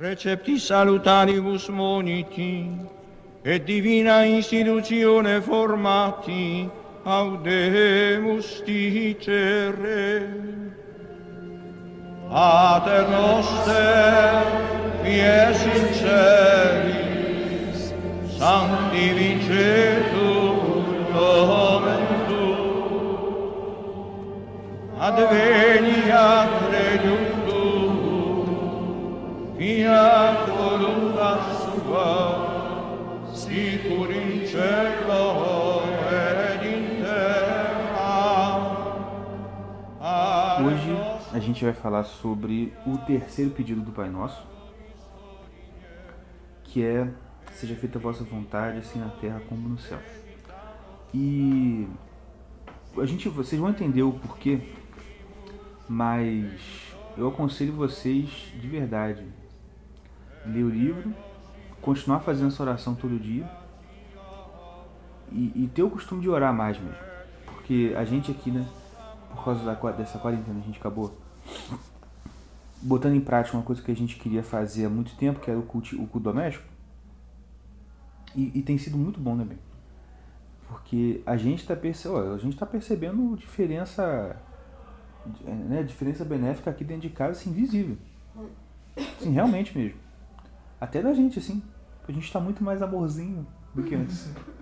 Recepti salutaribus moniti, et divina institutione formati, audemus dicere. Pater noster, qui es in celis, sanctificetur nomen tuum, adveniat regnum fiat voluntas tua, sicur in cielo et in terra. Hoje a gente vai falar sobre o terceiro pedido do Pai Nosso, que é seja feita a vossa vontade, assim na terra como no céu. E a gente, vocês vão entender o porquê, mas eu aconselho vocês de verdade ler o livro, continuar fazendo essa oração todo dia e, e ter o costume de orar mais mesmo, porque a gente aqui, né, por causa da, dessa quarentena, a gente acabou botando em prática uma coisa que a gente queria fazer há muito tempo, que era o culto, o culto doméstico. E, e, tem sido muito bom, bem? Porque a gente está percebendo, a gente tá percebendo diferença, né, diferença benéfica aqui dentro de casa, assim, visível. Assim, realmente mesmo. Até da gente, assim. A gente está muito mais amorzinho do que antes.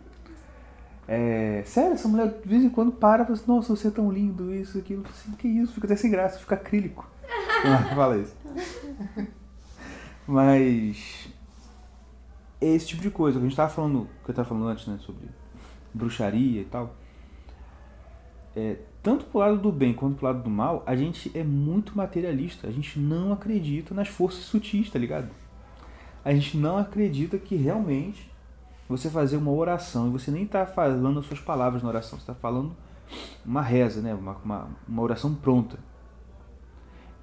É, sério, essa mulher de vez em quando para e fala assim, nossa, você é tão lindo, isso, aquilo. Assim, que isso? Fica até sem graça, fica acrílico. fala isso. Mas é esse tipo de coisa. A gente tava falando, que eu tava falando antes, né, sobre bruxaria e tal. É, tanto pro lado do bem quanto pro lado do mal, a gente é muito materialista. A gente não acredita nas forças sutis, tá ligado? A gente não acredita que realmente você fazer uma oração e você nem está falando as suas palavras na oração, você está falando uma reza, né? Uma, uma, uma oração pronta.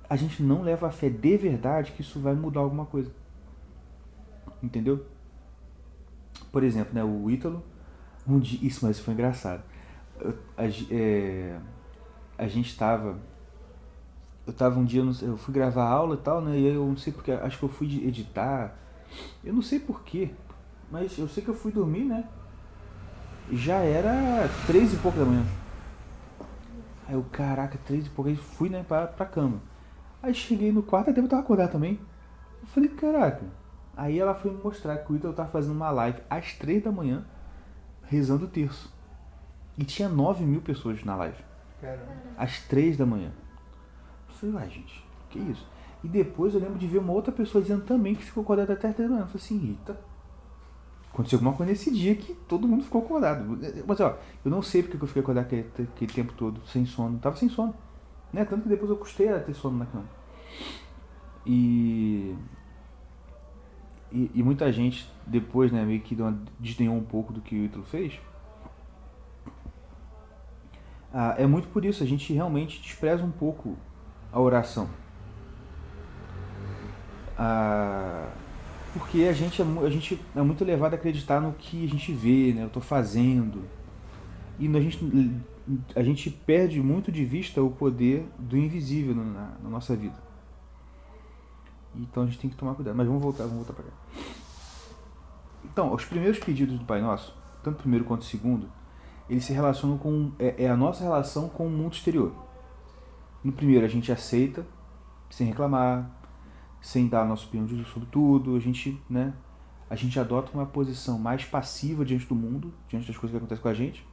A gente não leva a fé de verdade que isso vai mudar alguma coisa. Entendeu? Por exemplo, né, o Ítalo, um dia, isso, mas foi engraçado. a, é, a gente estava eu tava um dia, eu fui gravar aula e tal, né? E eu não sei porque, acho que eu fui editar. Eu não sei porquê. Mas eu sei que eu fui dormir, né? Já era três e pouco da manhã. Aí eu, caraca, três e pouco. Aí fui, né, pra, pra cama. Aí cheguei no quarto, até eu tava acordado também. Eu falei, caraca. Aí ela foi me mostrar que o Ítalo tava fazendo uma live às três da manhã, rezando o terço. E tinha nove mil pessoas na live. Caramba. Às três da manhã. Eu falei, uai, gente, que isso? E depois eu lembro de ver uma outra pessoa dizendo também que ficou acordada até três da manhã. Eu falei assim, Rita, Aconteceu alguma coisa nesse dia que todo mundo ficou acordado. Mas ó, eu não sei porque eu fiquei acordado aquele, aquele tempo todo, sem sono. tava sem sono. Né? Tanto que depois eu custei a ter sono na cama. E, e, e, muita gente depois, né, meio que desdenhou um pouco do que o Ítalo fez. Ah, é muito por isso, a gente realmente despreza um pouco a oração. Porque a gente é, a gente é muito levado a acreditar no que a gente vê, né? Eu estou fazendo. E a gente, a gente perde muito de vista o poder do invisível na, na nossa vida. Então a gente tem que tomar cuidado. Mas vamos voltar, vamos voltar para cá. Então, os primeiros pedidos do Pai Nosso, tanto o primeiro quanto o segundo, eles se relacionam com. É, é a nossa relação com o mundo exterior. No primeiro, a gente aceita, sem reclamar, sem dar a nossa opinião sobre tudo, a gente, né, a gente adota uma posição mais passiva diante do mundo, diante das coisas que acontecem com a gente.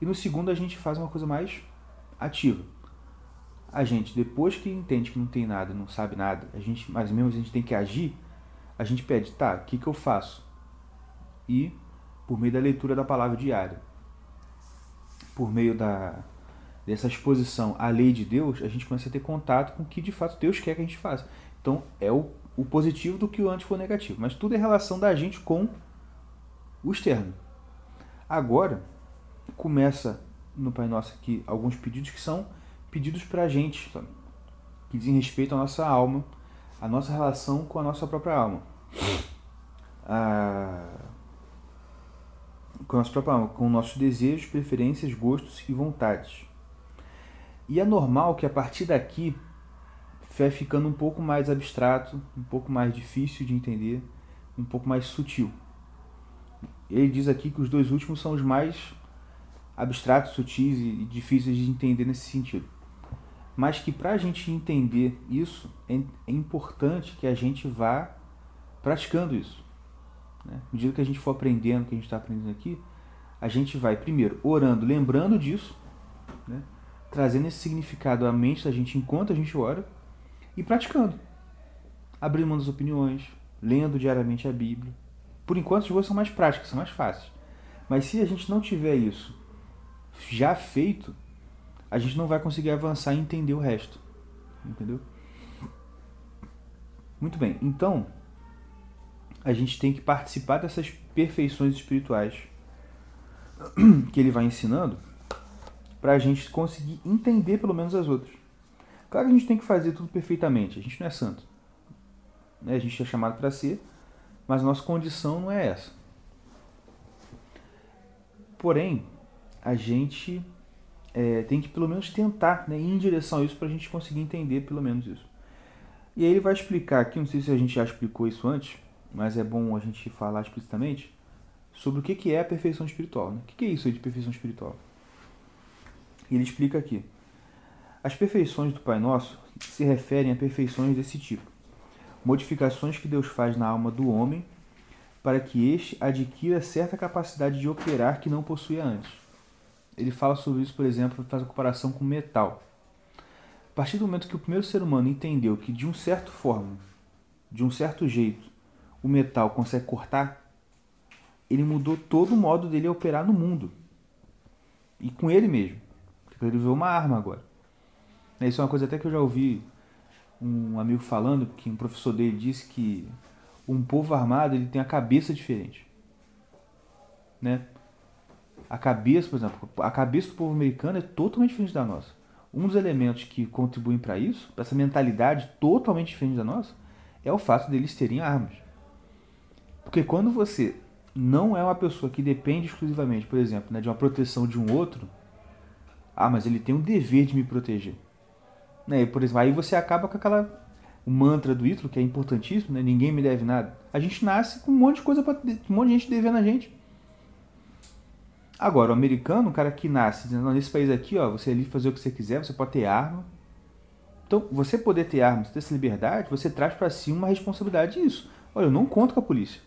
E no segundo a gente faz uma coisa mais ativa. A gente, depois que entende que não tem nada, não sabe nada, a gente, mas mesmo a gente tem que agir, a gente pede, tá, o que, que eu faço? E, por meio da leitura da palavra diária, por meio da, dessa exposição à lei de Deus, a gente começa a ter contato com o que de fato Deus quer que a gente faça. Então é o, o positivo do que o antes for negativo. Mas tudo é relação da gente com o externo. Agora, começa no Pai Nosso aqui alguns pedidos que são pedidos para a gente, que dizem respeito à nossa alma, à nossa relação com a nossa própria alma. A... Com a nossa própria alma, com nossos desejos, preferências, gostos e vontades. E é normal que a partir daqui vai ficando um pouco mais abstrato, um pouco mais difícil de entender, um pouco mais sutil. Ele diz aqui que os dois últimos são os mais abstratos, sutis e difíceis de entender nesse sentido. Mas que para a gente entender isso, é, é importante que a gente vá praticando isso. Né? À medida que a gente for aprendendo o que a gente está aprendendo aqui, a gente vai primeiro orando, lembrando disso, né? trazendo esse significado à mente da gente enquanto a gente ora e praticando. Abrindo mão das opiniões, lendo diariamente a Bíblia. Por enquanto as coisas são mais práticas, são mais fáceis. Mas se a gente não tiver isso já feito, a gente não vai conseguir avançar e entender o resto. Entendeu? Muito bem. Então, a gente tem que participar dessas perfeições espirituais que ele vai ensinando para a gente conseguir entender pelo menos as outras. Claro que a gente tem que fazer tudo perfeitamente, a gente não é santo. Né? A gente é chamado para ser, mas nossa condição não é essa. Porém, a gente é, tem que pelo menos tentar né, ir em direção a isso para a gente conseguir entender pelo menos isso. E aí ele vai explicar aqui, não sei se a gente já explicou isso antes, mas é bom a gente falar explicitamente sobre o que é a perfeição espiritual. Né? O que é isso de perfeição espiritual? E ele explica aqui. As perfeições do Pai Nosso se referem a perfeições desse tipo: modificações que Deus faz na alma do homem para que este adquira certa capacidade de operar que não possuía antes. Ele fala sobre isso, por exemplo, faz a comparação com metal. A partir do momento que o primeiro ser humano entendeu que de um certo forma, de um certo jeito, o metal consegue cortar, ele mudou todo o modo dele operar no mundo. E com ele mesmo. Ele virou uma arma agora. Isso é uma coisa até que eu já ouvi um amigo falando, que um professor dele disse que um povo armado ele tem a cabeça diferente. Né? A cabeça, por exemplo, a cabeça do povo americano é totalmente diferente da nossa. Um dos elementos que contribuem para isso, para essa mentalidade totalmente diferente da nossa, é o fato deles terem armas. Porque quando você não é uma pessoa que depende exclusivamente, por exemplo, né, de uma proteção de um outro, ah, mas ele tem um dever de me proteger. Né? Por exemplo, aí você acaba com aquela o mantra do Ítalo, que é importantíssimo, né? ninguém me deve nada. A gente nasce com um monte de coisa para um monte de gente devendo a gente. Agora, o americano, o cara que nasce dizendo, nesse país aqui, ó, você é livre fazer o que você quiser, você pode ter arma. Então, você poder ter arma, ter essa liberdade, você traz para si uma responsabilidade disso. Olha, eu não conto com a polícia.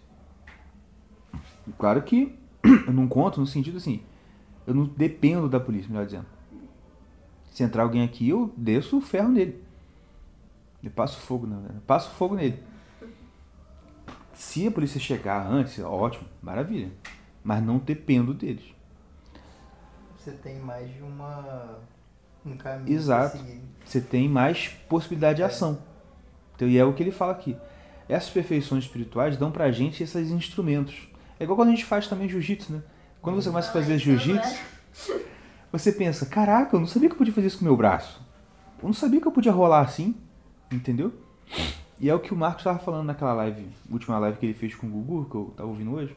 Claro que eu não conto no sentido assim, eu não dependo da polícia, melhor dizendo. Se entrar alguém aqui, eu desço o ferro nele. Eu passo fogo, não, eu passo fogo nele. Se a polícia chegar antes, ótimo, maravilha. Mas não dependo deles. Você tem mais de uma um caminho Exato. Você tem mais possibilidade de é. ação. Então, e é o que ele fala aqui. Essas perfeições espirituais dão pra gente esses instrumentos é igual quando a gente faz também jiu-jitsu, né? Quando você começa a fazer jiu-jitsu, você pensa, caraca, eu não sabia que eu podia fazer isso com o meu braço. Eu não sabia que eu podia rolar assim, entendeu? E é o que o Marcos estava falando naquela live, última live que ele fez com o Gugu, que eu estava ouvindo hoje.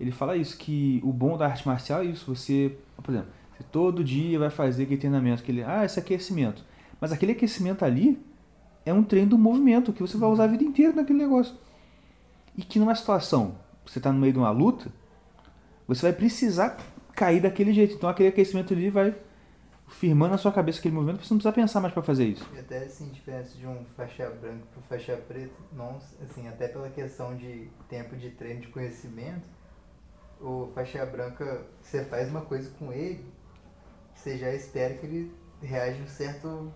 Ele fala isso, que o bom da arte marcial é isso, você, por exemplo, você todo dia vai fazer aquele treinamento, aquele, ah, esse aquecimento. Mas aquele aquecimento ali é um treino do movimento que você vai usar a vida inteira naquele negócio. E que numa situação você está no meio de uma luta, você vai precisar cair daquele jeito. Então aquele aquecimento ali vai firmando na sua cabeça aquele movimento, você não precisa pensar mais para fazer isso. E até assim, diferença de um faixa branca para faixa preta, não, assim, até pela questão de tempo de treino, de conhecimento, o faixa branca, você faz uma coisa com ele, você já espera que ele reaja um certo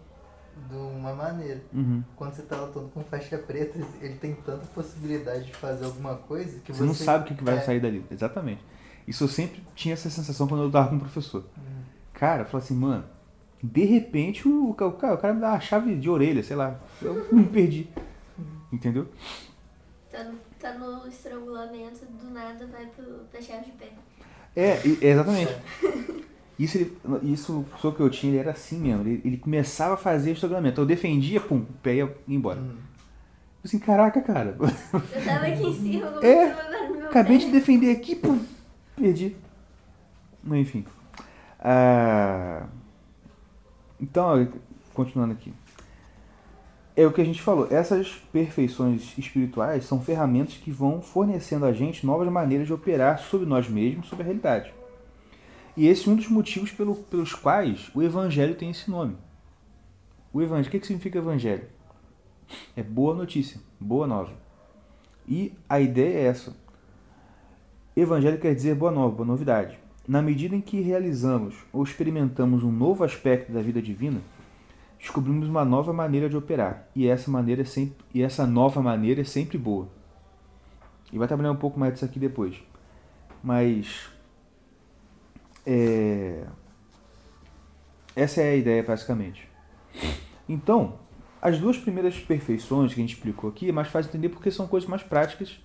de uma maneira. Uhum. Quando você tá lutando com faixa preta, ele tem tanta possibilidade de fazer alguma coisa que você, você não sabe o que, que vai é. sair dali. Exatamente. Isso eu sempre tinha essa sensação quando eu lutava com o professor. Uhum. Cara, eu falava assim, mano, de repente o, o, cara, o cara me dá uma chave de orelha, sei lá. Eu me perdi. Uhum. Entendeu? Tá no, tá no estrangulamento, do nada vai pro, pra chave de pé. É, exatamente. Isso, ele, isso o professor que eu tinha, ele era assim mesmo. Ele, ele começava a fazer estrangulamento. Eu defendia, pum, o pé ia embora. Uhum. Assim, caraca, cara. Eu tava aqui em cima, é, acabei pé. de defender aqui, pum, perdi. Enfim. Ah, então, continuando aqui. é o que a gente falou. Essas perfeições espirituais são ferramentas que vão fornecendo a gente novas maneiras de operar sobre nós mesmos, sobre a realidade. E esse é um dos motivos pelo, pelos quais o Evangelho tem esse nome. O Evangelho, o que significa Evangelho? É boa notícia, boa nova. E a ideia é essa. Evangelho quer dizer boa nova, boa novidade. Na medida em que realizamos ou experimentamos um novo aspecto da vida divina, descobrimos uma nova maneira de operar. E essa maneira é sempre, e essa nova maneira é sempre boa. E vai trabalhar um pouco mais disso aqui depois. Mas é, essa é a ideia basicamente. Então, as duas primeiras perfeições que a gente explicou aqui é mais fácil entender porque são coisas mais práticas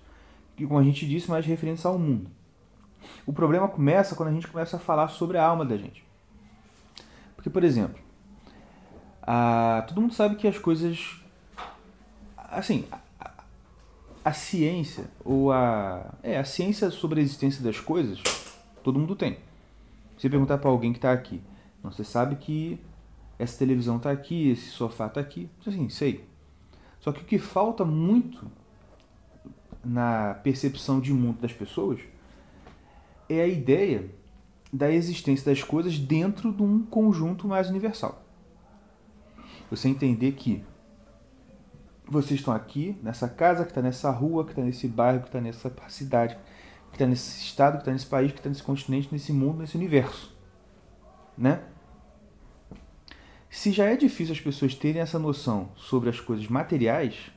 como a gente disse, mais referentes ao mundo. O problema começa quando a gente começa a falar sobre a alma da gente. Porque, por exemplo, a, todo mundo sabe que as coisas. Assim, a, a ciência, ou a. É, a ciência sobre a existência das coisas, todo mundo tem. Se perguntar para alguém que está aqui, não, você sabe que essa televisão está aqui, esse sofá está aqui. Assim, sei. Só que o que falta muito na percepção de mundo das pessoas é a ideia da existência das coisas dentro de um conjunto mais universal. Você entender que vocês estão aqui, nessa casa, que está nessa rua, que está nesse bairro, que está nessa cidade, que está nesse estado, que está nesse país, que está nesse continente, nesse mundo, nesse universo. Né? Se já é difícil as pessoas terem essa noção sobre as coisas materiais,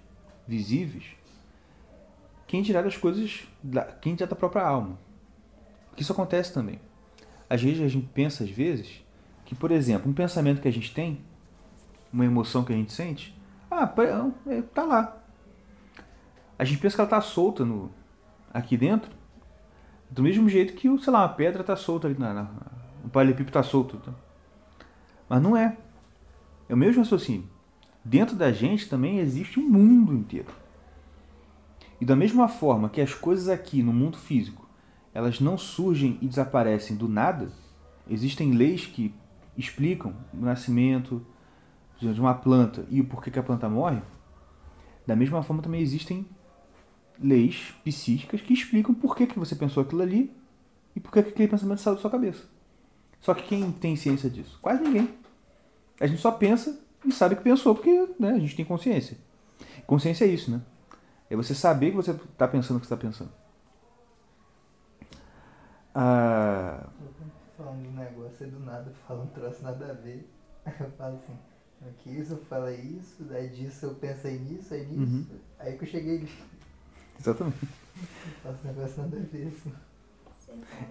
visíveis, quem dirá das coisas, da, quem dirá da própria alma. Porque isso acontece também. Às vezes a gente pensa, às vezes, que, por exemplo, um pensamento que a gente tem, uma emoção que a gente sente, ah, é, tá lá. A gente pensa que ela tá solta no, aqui dentro, do mesmo jeito que, sei lá, uma pedra tá solta ali, na, na, o paralelepípedo tá solto. Tá? Mas não é. É o mesmo raciocínio. Dentro da gente também existe um mundo inteiro. E da mesma forma que as coisas aqui no mundo físico, elas não surgem e desaparecem do nada, existem leis que explicam o nascimento de uma planta e o porquê que a planta morre. Da mesma forma também existem leis psíquicas que explicam por que, que você pensou aquilo ali e por que, que aquele pensamento saiu da sua cabeça. Só que quem tem ciência disso? Quase ninguém. A gente só pensa e sabe que pensou porque né, a gente tem consciência. Consciência é isso, né? É você saber que você está pensando o que está pensando. Ah... Falando de negócio, aí do nada fala um troço nada a ver. Aí eu falo assim, aqui isso, eu falo isso, daí disso eu pensei nisso, aí nisso. Uhum. Aí que eu cheguei Exatamente. Faço negócio nada a ver, assim.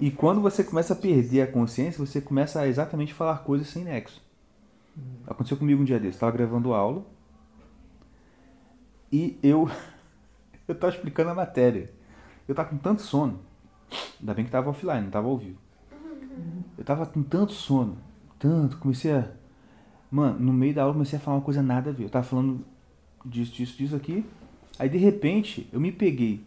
E quando você começa a perder a consciência, você começa a exatamente falar coisas sem nexo. Uhum. Aconteceu comigo um dia desse. Estava gravando aula e eu eu estava explicando a matéria. Eu estava com tanto sono. Ainda bem que estava offline, não estava ao vivo. Eu estava com tanto sono, tanto, comecei a Mano, no meio da aula comecei a falar uma coisa nada a ver. Eu estava falando disso, disso, disso aqui. Aí de repente eu me peguei.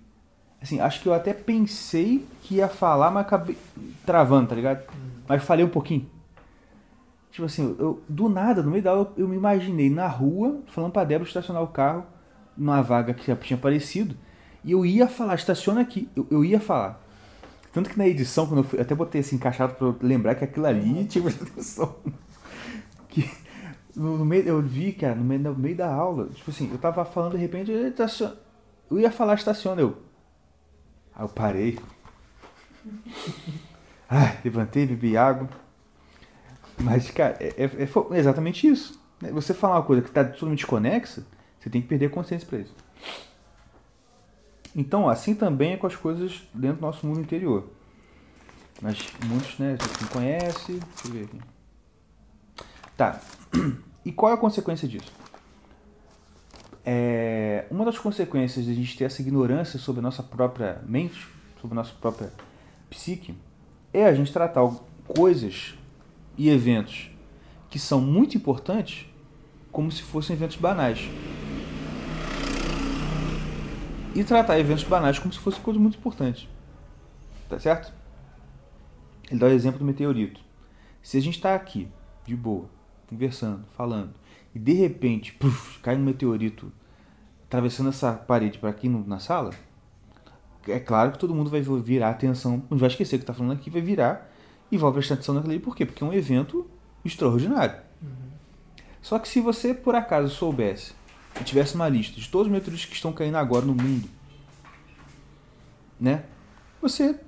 Assim, acho que eu até pensei que ia falar, mas acabei travando, tá ligado? Mas falei um pouquinho. Tipo assim, eu, do nada, no meio da aula, eu me imaginei na rua, falando pra Débora estacionar o carro numa vaga que já tinha aparecido. E eu ia falar, estaciona aqui. Eu, eu ia falar. Tanto que na edição, quando eu fui, até botei assim encaixado pra eu lembrar que aquilo ali tinha atenção. Que no, no, meio, eu vi, cara, no meio, no meio da aula, tipo assim, eu tava falando de repente, eu ia falar estaciona, eu. Aí eu parei. Ah, levantei, bebi água. Mas, cara, é, é, é exatamente isso. Você falar uma coisa que está totalmente conexa, você tem que perder consciência para isso. Então, assim também é com as coisas dentro do nosso mundo interior. Mas muitos, né, a não conhece. Deixa eu ver aqui. Tá. E qual é a consequência disso? É, uma das consequências de a gente ter essa ignorância sobre a nossa própria mente, sobre a nossa própria psique, é a gente tratar coisas e eventos que são muito importantes como se fossem eventos banais. E tratar eventos banais como se fossem coisas muito importantes. Tá certo? Ele dá o exemplo do meteorito. Se a gente está aqui, de boa, conversando, falando, e de repente puf, cai um meteorito atravessando essa parede para aqui no- na sala, é claro que todo mundo vai virar atenção, não vai esquecer o que está falando aqui, vai virar e vai prestar atenção naquilo ali. Por quê? Porque é um evento extraordinário. Só que se você por acaso soubesse e tivesse uma lista de todos os meteoritos que estão caindo agora no mundo, né? Você.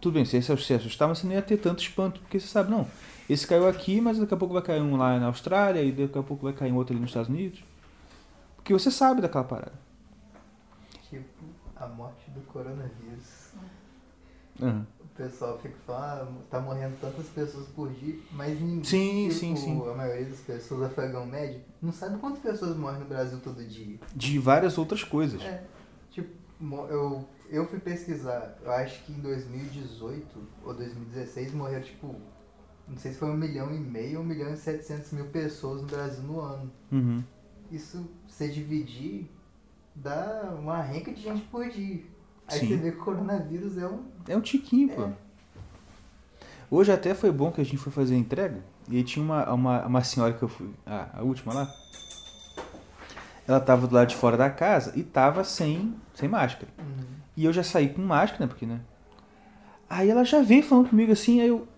Tudo bem, você ia se assustar, você não ia ter tanto espanto, porque você sabe, não. Esse caiu aqui, mas daqui a pouco vai cair um lá na Austrália, e daqui a pouco vai cair um outro ali nos Estados Unidos. Porque você sabe daquela parada. Tipo, a morte do coronavírus. Aham. O pessoal fica falando, ah, tá morrendo tantas pessoas por dia, mas ninguém. Sim, tipo, sim, sim. A maioria das pessoas, afegão médio, não sabe quantas pessoas morrem no Brasil todo dia. De várias outras coisas. É. Tipo, eu, eu fui pesquisar, eu acho que em 2018 ou 2016 morreram, tipo, não sei se foi um milhão e meio ou um milhão e setecentos mil pessoas no Brasil no ano. Uhum. Isso, se dividir, dá uma renca de gente por dia. Aí Sim. você vê que o coronavírus é um. É um tiquinho, pô. Hoje até foi bom que a gente foi fazer a entrega e aí tinha uma, uma, uma senhora que eu fui. Ah, a última lá. Ela tava do lado de fora da casa e tava sem, sem máscara. E eu já saí com máscara, né? Porque, né? Aí ela já veio falando comigo assim, aí eu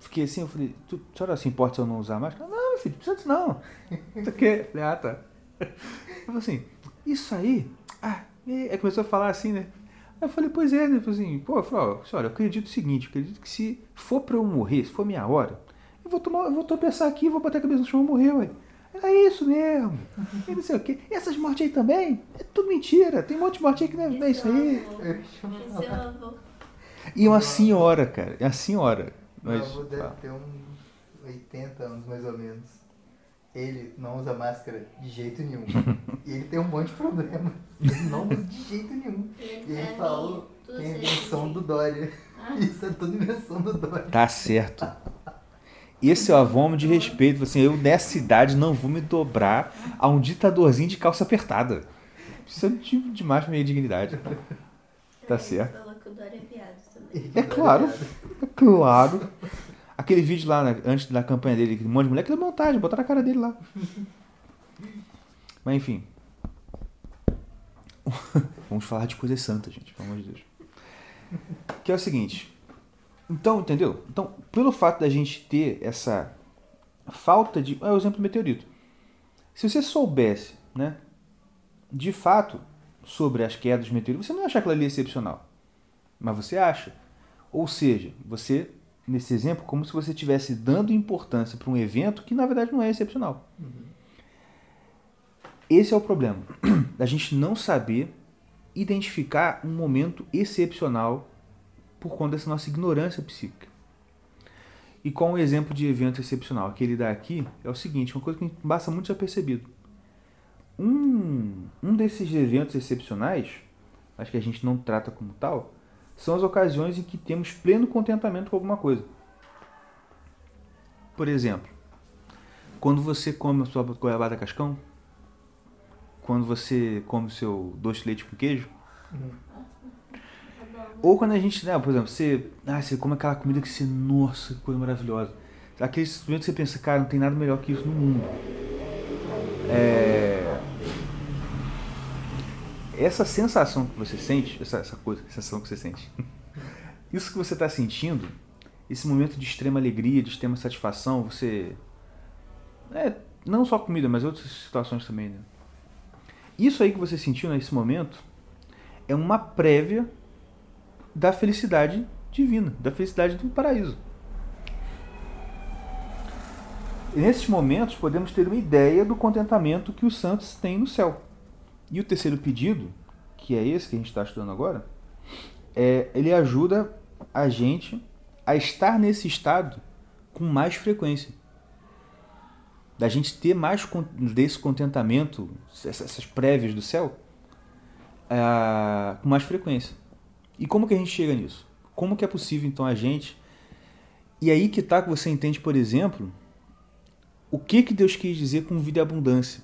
fiquei assim, eu falei, tu, a senhora se importa se eu não usar máscara? Não, meu filho, precisa disso não. Eu falei, ah, tá. Eu falei assim, isso aí? Ah, e aí começou a falar assim, né? Aí eu falei, pois é, né? Assim, pô, eu falei, ó, senhora, eu acredito o seguinte, eu acredito que se for pra eu morrer, se for minha hora, eu vou tomar, eu vou tropeçar aqui, vou bater a cabeça no chão e morrer, ué. É isso mesmo. E não sei o quê. E essas mortes aí também? É tudo mentira. Tem um monte de morte aí que não é, não é isso aí. É. E uma senhora, cara. É uma senhora. Meu Mas, avô deve fala. ter uns 80 anos mais ou menos. Ele não usa máscara de jeito nenhum. e ele tem um monte de problema. Ele não usa de jeito nenhum. E ele É, falou que é invenção do Dória. Ah. Isso é tudo invenção do Dória. Tá certo. Esse é o avô de respeito. Assim, eu nessa idade não vou me dobrar a um ditadorzinho de calça apertada. Isso é tipo demais pra minha dignidade. Tá Ele certo. falou que o Dória é viado também. É claro. É claro. Aquele vídeo lá, né, antes da campanha dele, um monte de mulher, aquilo é montagem, botaram a cara dele lá. Mas enfim. Vamos falar de coisas santas, gente, pelo amor de Deus. Que é o seguinte. Então, entendeu? Então, pelo fato da gente ter essa falta de. É o exemplo do meteorito. Se você soubesse, né, de fato, sobre as quedas dos meteoritos, você não ia achar aquilo ali excepcional. Mas você acha. Ou seja, você, nesse exemplo, como se você estivesse dando importância para um evento que na verdade não é excepcional. Esse é o problema. Da gente não saber identificar um momento excepcional por conta dessa nossa ignorância psíquica. E qual um exemplo de evento excepcional que ele dá aqui é o seguinte, uma coisa que passa muito desapercebido. Um, um desses eventos excepcionais, acho que a gente não trata como tal, são as ocasiões em que temos pleno contentamento com alguma coisa. Por exemplo, quando você come a sua goiabada cascão, quando você come o seu doce de leite com queijo, bom. ou quando a gente, né, por exemplo, você, ah, você come aquela comida que você, nossa, que coisa maravilhosa. Aquele momento que você pensa, cara, não tem nada melhor que isso no mundo. É... Essa sensação que você sente, essa, essa coisa, sensação que você sente, isso que você está sentindo, esse momento de extrema alegria, de extrema satisfação, você. É, não só comida, mas outras situações também, né? Isso aí que você sentiu nesse momento é uma prévia da felicidade divina, da felicidade do paraíso. Nesses momentos podemos ter uma ideia do contentamento que os santos têm no céu. E o terceiro pedido, que é esse que a gente está estudando agora, é, ele ajuda a gente a estar nesse estado com mais frequência. Da gente ter mais desse contentamento, essas prévias do céu, ah, com mais frequência. E como que a gente chega nisso? Como que é possível então a gente? E aí que tá que você entende, por exemplo, o que que Deus quis dizer com vida e abundância?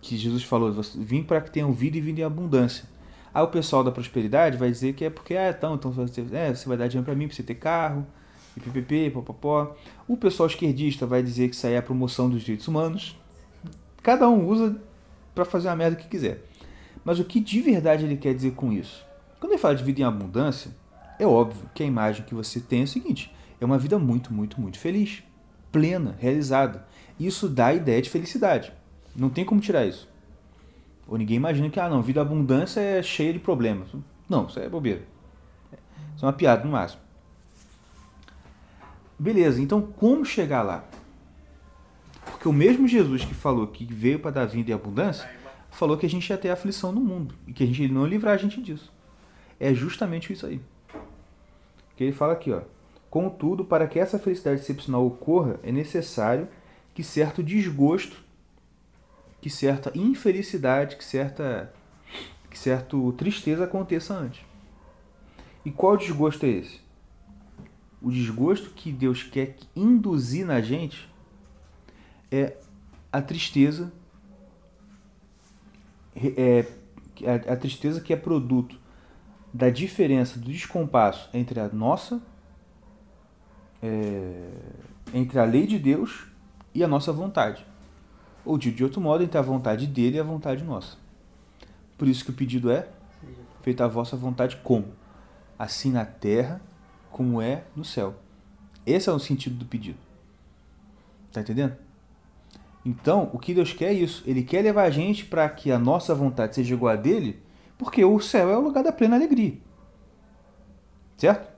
Que Jesus falou, "Você- vim para que tenham vida e vida em abundância. Aí o pessoal da prosperidade vai dizer que é porque, ah, então, então você, é, você vai dar dinheiro para mim para você ter carro, e ppp, popopó. O pessoal esquerdista vai dizer que isso aí é a promoção dos direitos humanos. Cada um usa para fazer a merda que quiser. Mas o que de verdade ele quer dizer com isso? Quando ele fala de vida em abundância, é óbvio que a imagem que você tem é o seguinte: é uma vida muito, muito, muito feliz, plena, realizada. Isso dá a ideia de felicidade. Não tem como tirar isso. Ou ninguém imagina que, ah, não, vida abundância é cheia de problemas. Não, isso é bobeira. Isso é uma piada no máximo. Beleza, então como chegar lá? Porque o mesmo Jesus que falou que veio para dar vida e abundância, falou que a gente ia ter aflição no mundo e que a gente não livrar a gente disso. É justamente isso aí. Que ele fala aqui, ó. Contudo, para que essa felicidade excepcional ocorra, é necessário que certo desgosto, que certa infelicidade, que certa que certo tristeza aconteça antes. E qual desgosto é esse? O desgosto que Deus quer induzir na gente é a tristeza é a, a tristeza que é produto da diferença do descompasso entre a nossa é, entre a lei de Deus e a nossa vontade. Ou de, de outro modo, entre a vontade dele e a vontade nossa. Por isso que o pedido é feita a vossa vontade como? Assim na terra como é no céu. Esse é o sentido do pedido. Tá entendendo? Então, o que Deus quer é isso. Ele quer levar a gente para que a nossa vontade seja igual a dele, porque o céu é o lugar da plena alegria. Certo?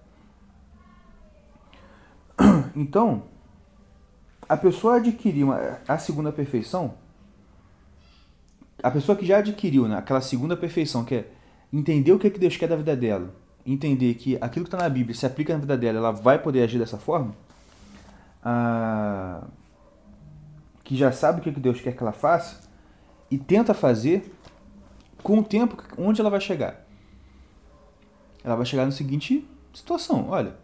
Então, a pessoa adquirir uma, a segunda perfeição, a pessoa que já adquiriu né, aquela segunda perfeição, que é entender o que, é que Deus quer da vida dela, entender que aquilo que está na Bíblia se aplica na vida dela, ela vai poder agir dessa forma, ah, que já sabe o que, é que Deus quer que ela faça, e tenta fazer, com o tempo, onde ela vai chegar? Ela vai chegar na seguinte situação, olha,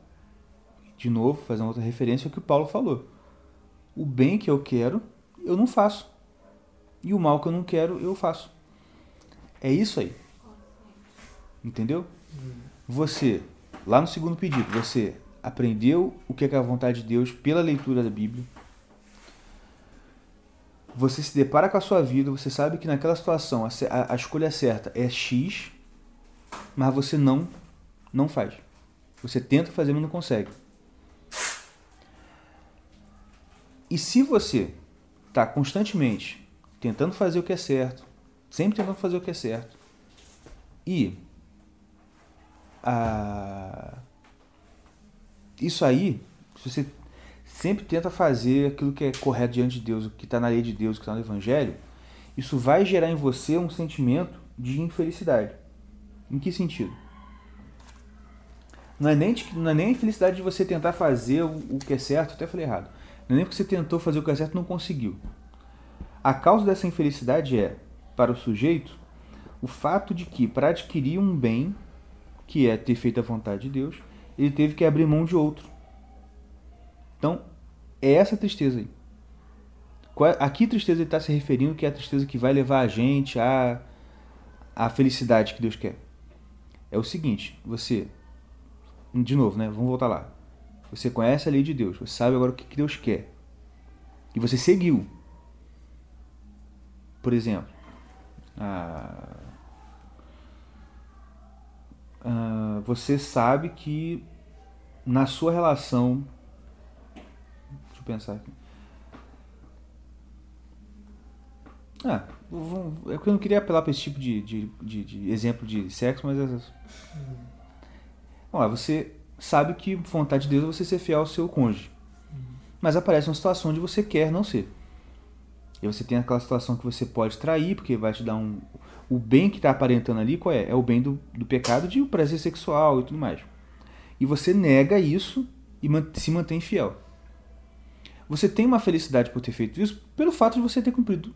de novo, fazer uma outra referência ao que o Paulo falou. O bem que eu quero, eu não faço. E o mal que eu não quero, eu faço. É isso aí. Entendeu? Você, lá no segundo pedido, você aprendeu o que é a vontade de Deus pela leitura da Bíblia. Você se depara com a sua vida, você sabe que naquela situação a, a escolha certa é X, mas você não não faz. Você tenta fazer, mas não consegue. E se você está constantemente tentando fazer o que é certo, sempre tentando fazer o que é certo, e a, isso aí, se você sempre tenta fazer aquilo que é correto diante de Deus, o que está na lei de Deus, o que está no Evangelho, isso vai gerar em você um sentimento de infelicidade. Em que sentido? Não é nem, não é nem a infelicidade de você tentar fazer o, o que é certo, até falei errado. É nem porque você tentou fazer o que é certo não conseguiu. A causa dessa infelicidade é, para o sujeito, o fato de que, para adquirir um bem, que é ter feito a vontade de Deus, ele teve que abrir mão de outro. Então, é essa tristeza aí. A que tristeza ele está se referindo que é a tristeza que vai levar a gente à, à felicidade que Deus quer? É o seguinte, você, de novo, né? Vamos voltar lá. Você conhece a lei de Deus, você sabe agora o que Deus quer. E você seguiu. Por exemplo, ah, ah, você sabe que na sua relação. Deixa eu pensar aqui. Ah, é eu não queria apelar para esse tipo de, de, de, de, exemplo de sexo, mas. Uhum. Bom, você sabe que vontade de Deus é você ser fiel ao seu cônjuge. Mas aparece uma situação onde você quer não ser. E você tem aquela situação que você pode trair, porque vai te dar um. O bem que está aparentando ali, qual é? É o bem do, do pecado de o prazer sexual e tudo mais. E você nega isso e se mantém fiel. Você tem uma felicidade por ter feito isso pelo fato de você ter cumprido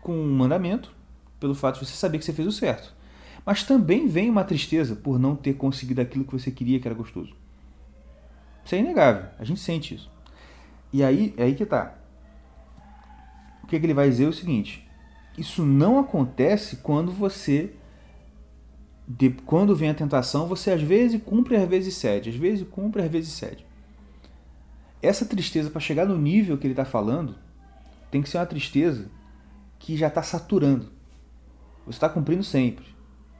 com um mandamento, pelo fato de você saber que você fez o certo. Mas também vem uma tristeza por não ter conseguido aquilo que você queria que era gostoso. Isso é inegável. A gente sente isso. E aí, é aí que tá. O que, é que ele vai dizer é o seguinte: isso não acontece quando você de, quando vem a tentação, você às vezes cumpre, às vezes cede, às vezes cumpre, às vezes cede. essa tristeza, para chegar no nível que ele está falando, tem que ser uma tristeza que já está saturando. Você está cumprindo sempre.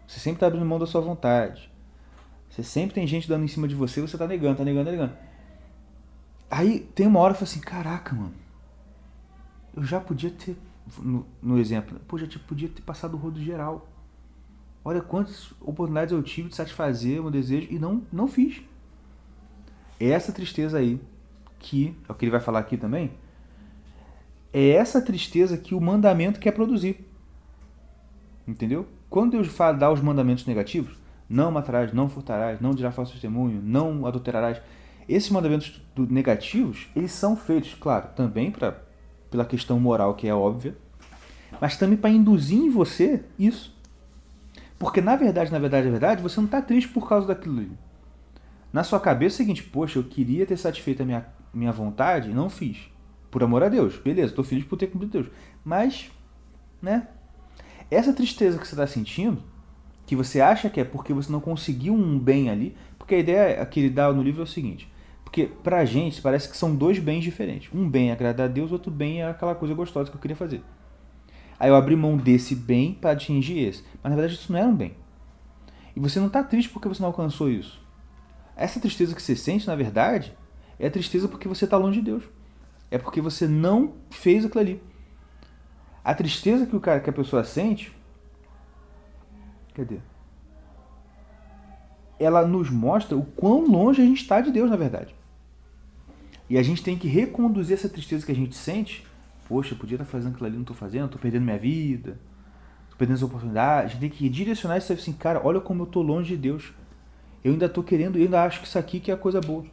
Você sempre está abrindo mão da sua vontade. Você sempre tem gente dando em cima de você, você está negando, está negando, tá negando. Aí tem uma hora que fala assim, caraca, mano. Eu já podia ter, no, no exemplo, pô, já podia ter passado o rodo geral. Olha quantas oportunidades eu tive de satisfazer o meu desejo e não, não fiz. É essa tristeza aí, que é o que ele vai falar aqui também, é essa tristeza que o mandamento quer produzir. Entendeu? Quando Deus dá os mandamentos negativos, não matarás, não furtarás, não dirás falso testemunho, não adulterarás, esses mandamentos negativos, eles são feitos, claro, também pra, pela questão moral que é óbvia, mas também para induzir em você isso. Porque na verdade, na verdade, na verdade, você não está triste por causa daquilo ali. Na sua cabeça é o seguinte, poxa, eu queria ter satisfeito a minha, minha vontade e não fiz. Por amor a Deus. Beleza, estou feliz por ter cumprido Deus. Mas, né? Essa tristeza que você está sentindo, que você acha que é porque você não conseguiu um bem ali, porque a ideia que ele dá no livro é o seguinte, porque pra gente parece que são dois bens diferentes. Um bem é agradar a Deus, outro bem é aquela coisa gostosa que eu queria fazer. Aí eu abri mão desse bem para atingir esse. Mas na verdade isso não era um bem. E você não está triste porque você não alcançou isso. Essa tristeza que você sente, na verdade, é a tristeza porque você está longe de Deus. É porque você não fez aquilo ali. A tristeza que o cara, que a pessoa sente, cadê? Ela nos mostra o quão longe a gente está de Deus, na verdade. E a gente tem que reconduzir essa tristeza que a gente sente. Poxa, eu podia estar fazendo aquilo ali, não estou fazendo, estou perdendo minha vida, estou perdendo as oportunidades. A gente tem que direcionar isso assim, cara, olha como eu estou longe de Deus. Eu ainda estou querendo, eu ainda acho que isso aqui que é a coisa boa.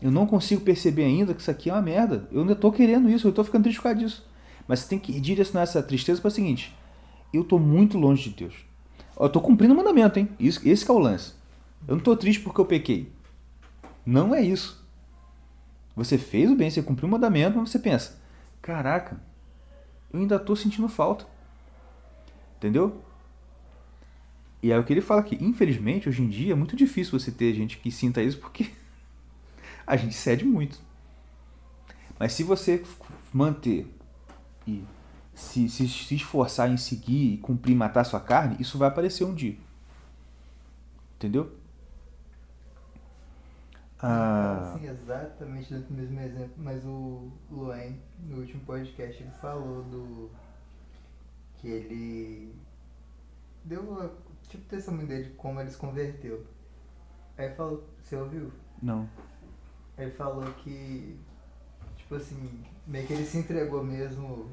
Eu não consigo perceber ainda que isso aqui é uma merda. Eu ainda estou querendo isso, eu estou ficando triste por causa disso. Mas você tem que direcionar essa tristeza para o seguinte: eu estou muito longe de Deus. Eu estou cumprindo o mandamento, hein? Isso, esse é o lance. Eu não estou triste porque eu pequei. Não é isso. Você fez o bem, você cumpriu o mandamento, mas você pensa: caraca, eu ainda estou sentindo falta. Entendeu? E é o que ele fala aqui. Infelizmente, hoje em dia é muito difícil você ter gente que sinta isso porque a gente cede muito. Mas se você manter e se, se, se esforçar em seguir e cumprir matar sua carne, isso vai aparecer um dia. Entendeu? Ah... Sim, exatamente do mesmo exemplo, mas o Luan, no último podcast, ele falou do. que ele deu uma, tipo testemunho dele de como ele se converteu. Aí falou, você ouviu? Não. Ele falou que, tipo assim, meio que ele se entregou mesmo,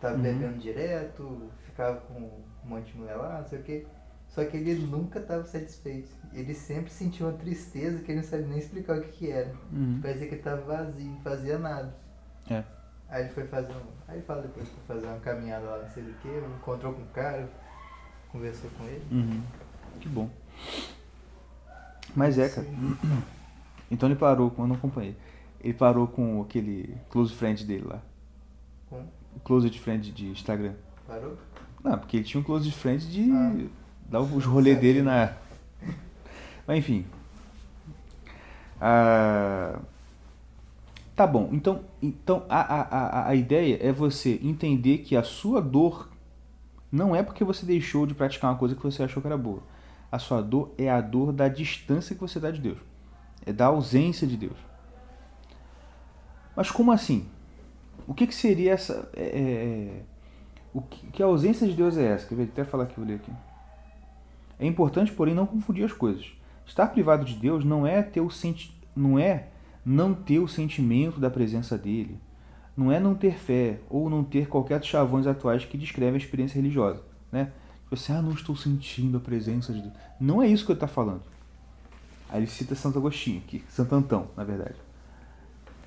tava uhum. bebendo direto, ficava com um monte de mulher lá, não sei o quê. Só que ele nunca estava satisfeito. Ele sempre sentia uma tristeza que ele não sabia nem explicar o que, que era. Uhum. Parecia que ele estava vazio, não fazia nada. É. Aí ele foi fazer um. Aí ele fala depois que foi fazer uma caminhada lá, não sei o que, encontrou com o cara, conversou com ele. Uhum. Que bom. Mas é, cara. Então ele parou com. Eu acompanhei. Ele parou com aquele close friend dele lá. Com? O close friend de Instagram. Parou? Não, porque ele tinha um close friend de. Ah. dar os rolês dele na. Mas enfim. Ah, tá bom. Então, então a, a, a, a ideia é você entender que a sua dor não é porque você deixou de praticar uma coisa que você achou que era boa. A sua dor é a dor da distância que você dá de Deus. É da ausência de Deus. Mas como assim? O que, que seria essa. É, é, é o que, que, a ausência de Deus é essa? Quer ver? Até falar aqui, vou ler aqui. É importante, porém, não confundir as coisas. Estar privado de Deus não é ter o senti não é não ter o sentimento da presença dele, não é não ter fé ou não ter qualquer dos chavões atuais que descrevem a experiência religiosa, né? Você, tipo assim, ah, não estou sentindo a presença de Deus. Não é isso que ele está falando. Aí ele cita Santo Agostinho, aqui, Santo Antão, na verdade.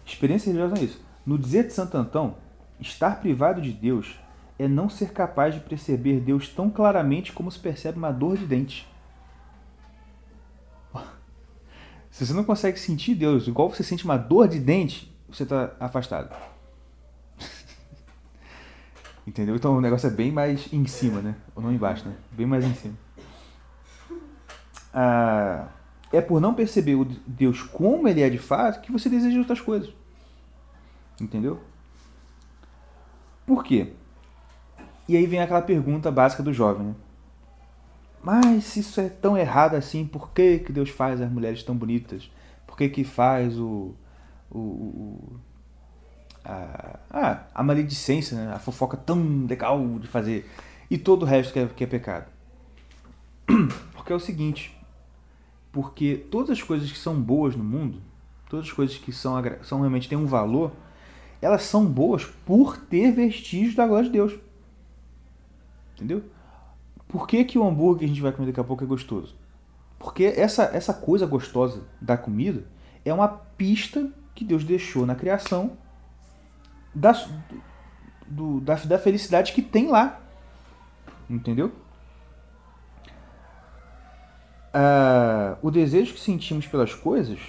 Experiência religiosa é isso. No dizer de Santo Antão, estar privado de Deus é não ser capaz de perceber Deus tão claramente como se percebe uma dor de dente. Se você não consegue sentir Deus igual você sente uma dor de dente, você está afastado. Entendeu? Então o negócio é bem mais em cima, né? Ou não embaixo, né? Bem mais em cima. Ah, é por não perceber o Deus como ele é de fato que você deseja outras coisas. Entendeu? Por quê? E aí vem aquela pergunta básica do jovem, né? Mas se isso é tão errado assim, por que, que Deus faz as mulheres tão bonitas? Por que, que faz o, o, o a, a, a maledicência, né? a fofoca tão legal de fazer e todo o resto que é, que é pecado? Porque é o seguinte, porque todas as coisas que são boas no mundo, todas as coisas que são, são realmente têm um valor, elas são boas por ter vestígios da glória de Deus. Entendeu? Por que, que o hambúrguer que a gente vai comer daqui a pouco é gostoso? Porque essa, essa coisa gostosa da comida é uma pista que Deus deixou na criação da, do, da, da felicidade que tem lá. Entendeu? Ah, o desejo que sentimos pelas coisas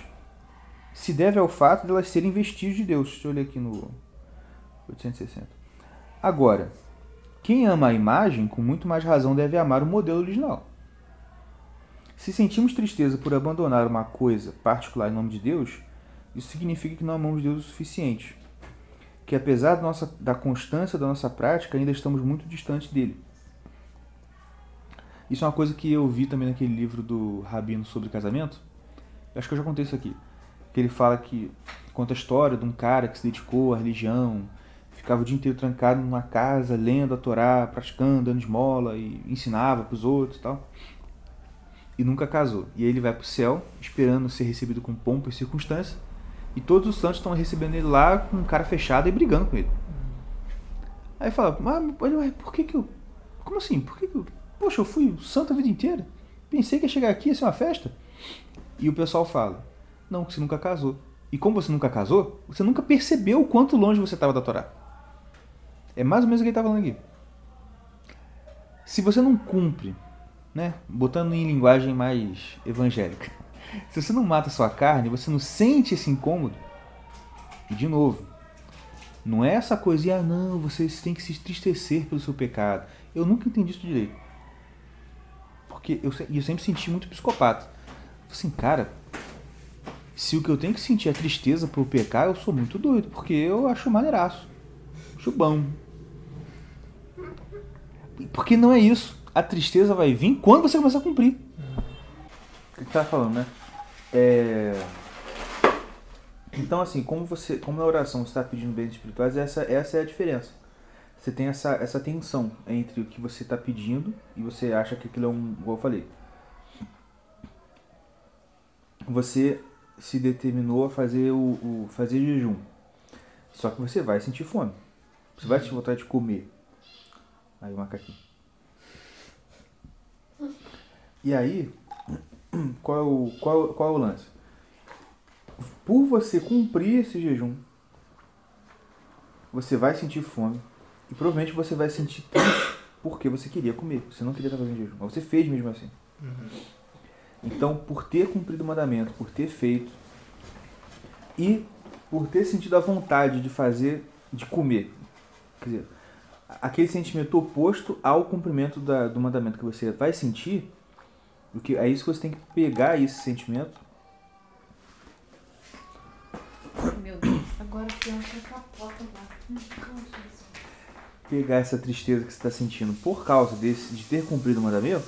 se deve ao fato de elas serem vestígios de Deus. Deixa eu olhar aqui no 860. Agora, quem ama a imagem, com muito mais razão deve amar o modelo original. Se sentimos tristeza por abandonar uma coisa particular em nome de Deus, isso significa que não amamos Deus o suficiente. Que apesar da, nossa, da constância da nossa prática, ainda estamos muito distantes dele. Isso é uma coisa que eu vi também naquele livro do Rabino sobre casamento. Eu acho que eu já contei isso aqui. Que ele fala que conta a história de um cara que se dedicou à religião, ficava o dia inteiro trancado numa casa, lendo a Torá, praticando, dando esmola e ensinava para os outros e tal. E nunca casou. E aí ele vai para o céu, esperando ser recebido com pompa e circunstância. E todos os santos estão recebendo ele lá com cara fechada e brigando com ele. Aí fala, mas por que que eu. Como assim? Por que que eu. Poxa, eu fui santo a vida inteira. Pensei que ia chegar aqui ia ser uma festa. E o pessoal fala, não, que você nunca casou. E como você nunca casou, você nunca percebeu o quanto longe você estava da Torá. É mais ou menos o que ele está falando aqui. Se você não cumpre, né, botando em linguagem mais evangélica, se você não mata a sua carne, você não sente esse incômodo, e de novo, não é essa coisinha, ah, não, você tem que se entristecer pelo seu pecado. Eu nunca entendi isso direito. Porque eu, eu sempre senti muito psicopata. Assim, cara, se o que eu tenho que sentir é tristeza por pecar, eu sou muito doido, porque eu acho maneiraço. Acho bom. Porque não é isso. A tristeza vai vir quando você começar a cumprir. O que tá falando, né? É... Então, assim, como você, como na oração você está pedindo bens espirituais, essa, essa é a diferença. Você tem essa, essa tensão entre o que você está pedindo e você acha que aquilo é um. Igual eu falei. Você se determinou a fazer o, o fazer jejum. Só que você vai sentir fome. Você vai te vontade de comer. Aí o macaquinho. E aí, qual é o, qual, qual é o lance? Por você cumprir esse jejum, você vai sentir fome e provavelmente você vai sentir triste porque você queria comer. Você não queria estar fazendo jejum, mas você fez mesmo assim. Uhum. Então, por ter cumprido o mandamento, por ter feito e por ter sentido a vontade de fazer, de comer, quer dizer, aquele sentimento oposto ao cumprimento da, do mandamento que você vai sentir, o que, é isso que você tem que pegar esse sentimento. Meu Deus, agora o pior é capota lá. Pegar essa tristeza que você está sentindo por causa desse, de ter cumprido o mandamento,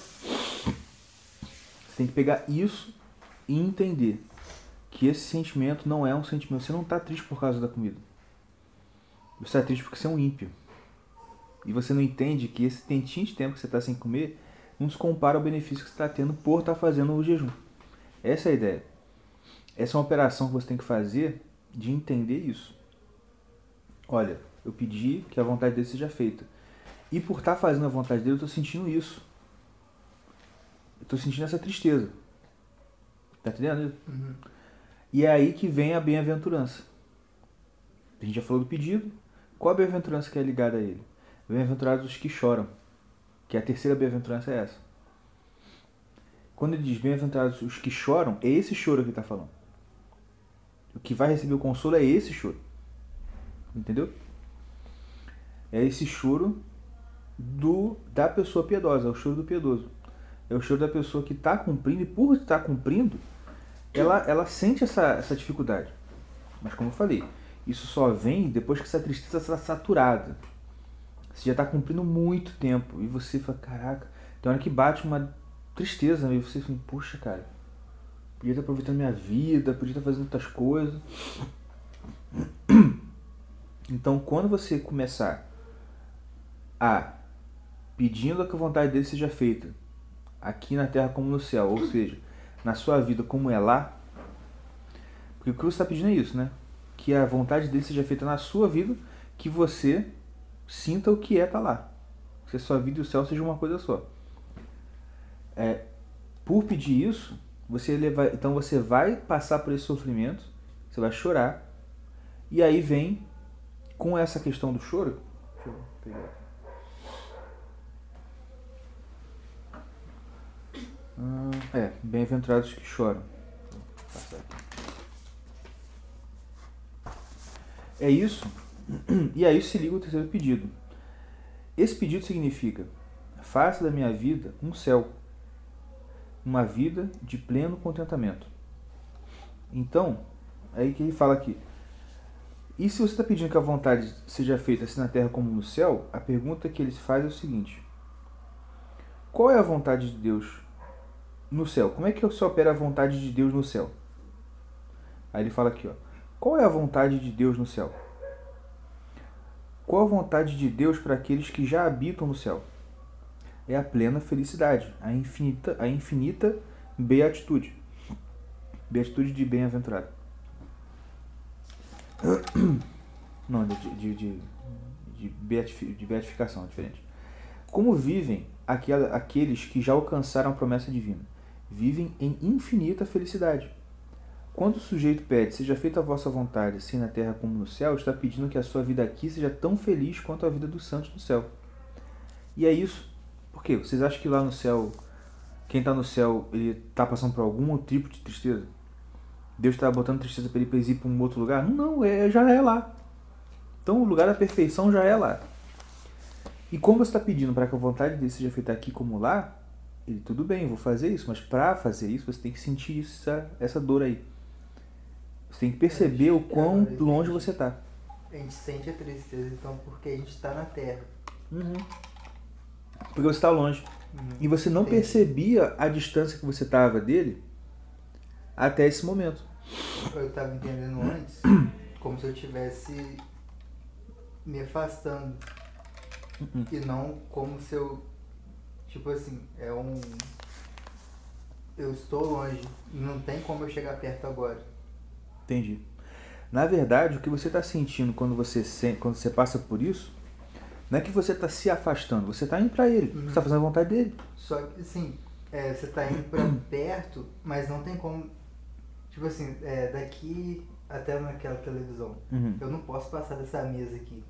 você tem que pegar isso e entender que esse sentimento não é um sentimento. Você não está triste por causa da comida. Você está triste porque você é um ímpio e você não entende que esse tentinho de tempo que você está sem comer não se compara ao benefício que você está tendo por estar tá fazendo o jejum. Essa é a ideia. Essa é uma operação que você tem que fazer de entender isso. Olha, eu pedi que a vontade dele seja feita. E por estar tá fazendo a vontade dele, eu estou sentindo isso. Eu estou sentindo essa tristeza. Tá entendendo? Uhum. E é aí que vem a bem-aventurança. A gente já falou do pedido. Qual a bem-aventurança que é ligada a ele? Bem-aventurados os que choram. Que a terceira bem-aventurança é essa. Quando ele diz bem-aventurados os que choram, é esse choro que ele está falando. O que vai receber o consolo é esse choro. Entendeu? É esse choro do da pessoa piedosa, é o choro do piedoso. É o choro da pessoa que está cumprindo e por estar cumprindo, ela, ela sente essa, essa dificuldade. Mas como eu falei, isso só vem depois que essa tristeza está saturada. Você já está cumprindo muito tempo. E você fala, caraca, tem hora que bate uma tristeza. E você fala, puxa, cara, podia estar aproveitando minha vida, podia estar fazendo outras coisas. Então, quando você começar a pedindo que a vontade dele seja feita, aqui na terra como no céu, ou seja, na sua vida como é lá, porque o você está pedindo é isso, né? Que a vontade dele seja feita na sua vida, que você sinta o que é estar tá lá. Que a sua vida e o céu sejam uma coisa só. É, por pedir isso, você então você vai passar por esse sofrimento, você vai chorar, e aí vem com essa questão do choro. Deixa eu pegar Ah, é, bem-aventurados que choram. É isso. E aí se liga o terceiro pedido. Esse pedido significa: faça da minha vida um céu, uma vida de pleno contentamento. Então, é aí que ele fala aqui. E se você está pedindo que a vontade seja feita assim na terra como no céu, a pergunta que ele faz é o seguinte: Qual é a vontade de Deus no céu? Como é que você opera a vontade de Deus no céu? Aí ele fala aqui, ó. Qual é a vontade de Deus no céu? Qual a vontade de Deus para aqueles que já habitam no céu? É a plena felicidade, a infinita, a infinita beatitude. Beatitude de bem-aventurado. Não, de, de, de, de, beatificação, é diferente. Como vivem aqueles que já alcançaram a promessa divina? Vivem em infinita felicidade. Quando o sujeito pede, seja feita a vossa vontade, assim na terra como no céu, está pedindo que a sua vida aqui seja tão feliz quanto a vida dos santos no céu. E é isso. Por quê? Vocês acham que lá no céu, quem está no céu, ele está passando por algum tipo de tristeza? Deus está botando tristeza para ele, ir para um outro lugar? Não, é, já é lá. Então o lugar da perfeição já é lá. E como você está pedindo para que a vontade dele seja feita aqui como lá, ele, tudo bem, vou fazer isso, mas para fazer isso você tem que sentir essa, essa dor aí. Você tem que perceber o quão longe você está. A gente sente a tristeza, então, porque a gente está na Terra. Uhum. Porque você está longe. Uhum. E você não Entendi. percebia a distância que você estava dele até esse momento eu estava entendendo antes como se eu estivesse me afastando. Uhum. E não como se eu. Tipo assim, é um. Eu estou longe. Não tem como eu chegar perto agora. Entendi. Na verdade, o que você está sentindo quando você, quando você passa por isso, não é que você está se afastando, você está indo para ele, uhum. você está fazendo a vontade dele. Só que, assim, é, você está indo para perto, mas não tem como Tipo assim, é, daqui até naquela televisão, uhum. eu não posso passar dessa mesa aqui.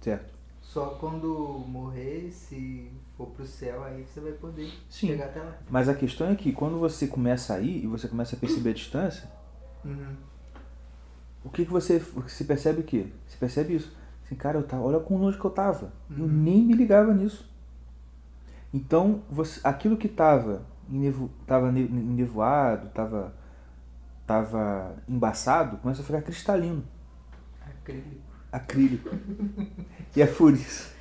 Certo. Só quando morrer, se for pro céu, aí você vai poder Sim. chegar até lá. Mas a questão é que quando você começa a ir e você começa a perceber a distância, uhum. o que, que você. Você percebe o quê? Você percebe isso. Assim, cara, eu tava, olha com longe que eu tava. Uhum. Eu nem me ligava nisso. Então, você, aquilo que tava, nevo, tava nevoado, tava estava embaçado, começa a ficar cristalino. Acrílico. Acrílico. e é por isso.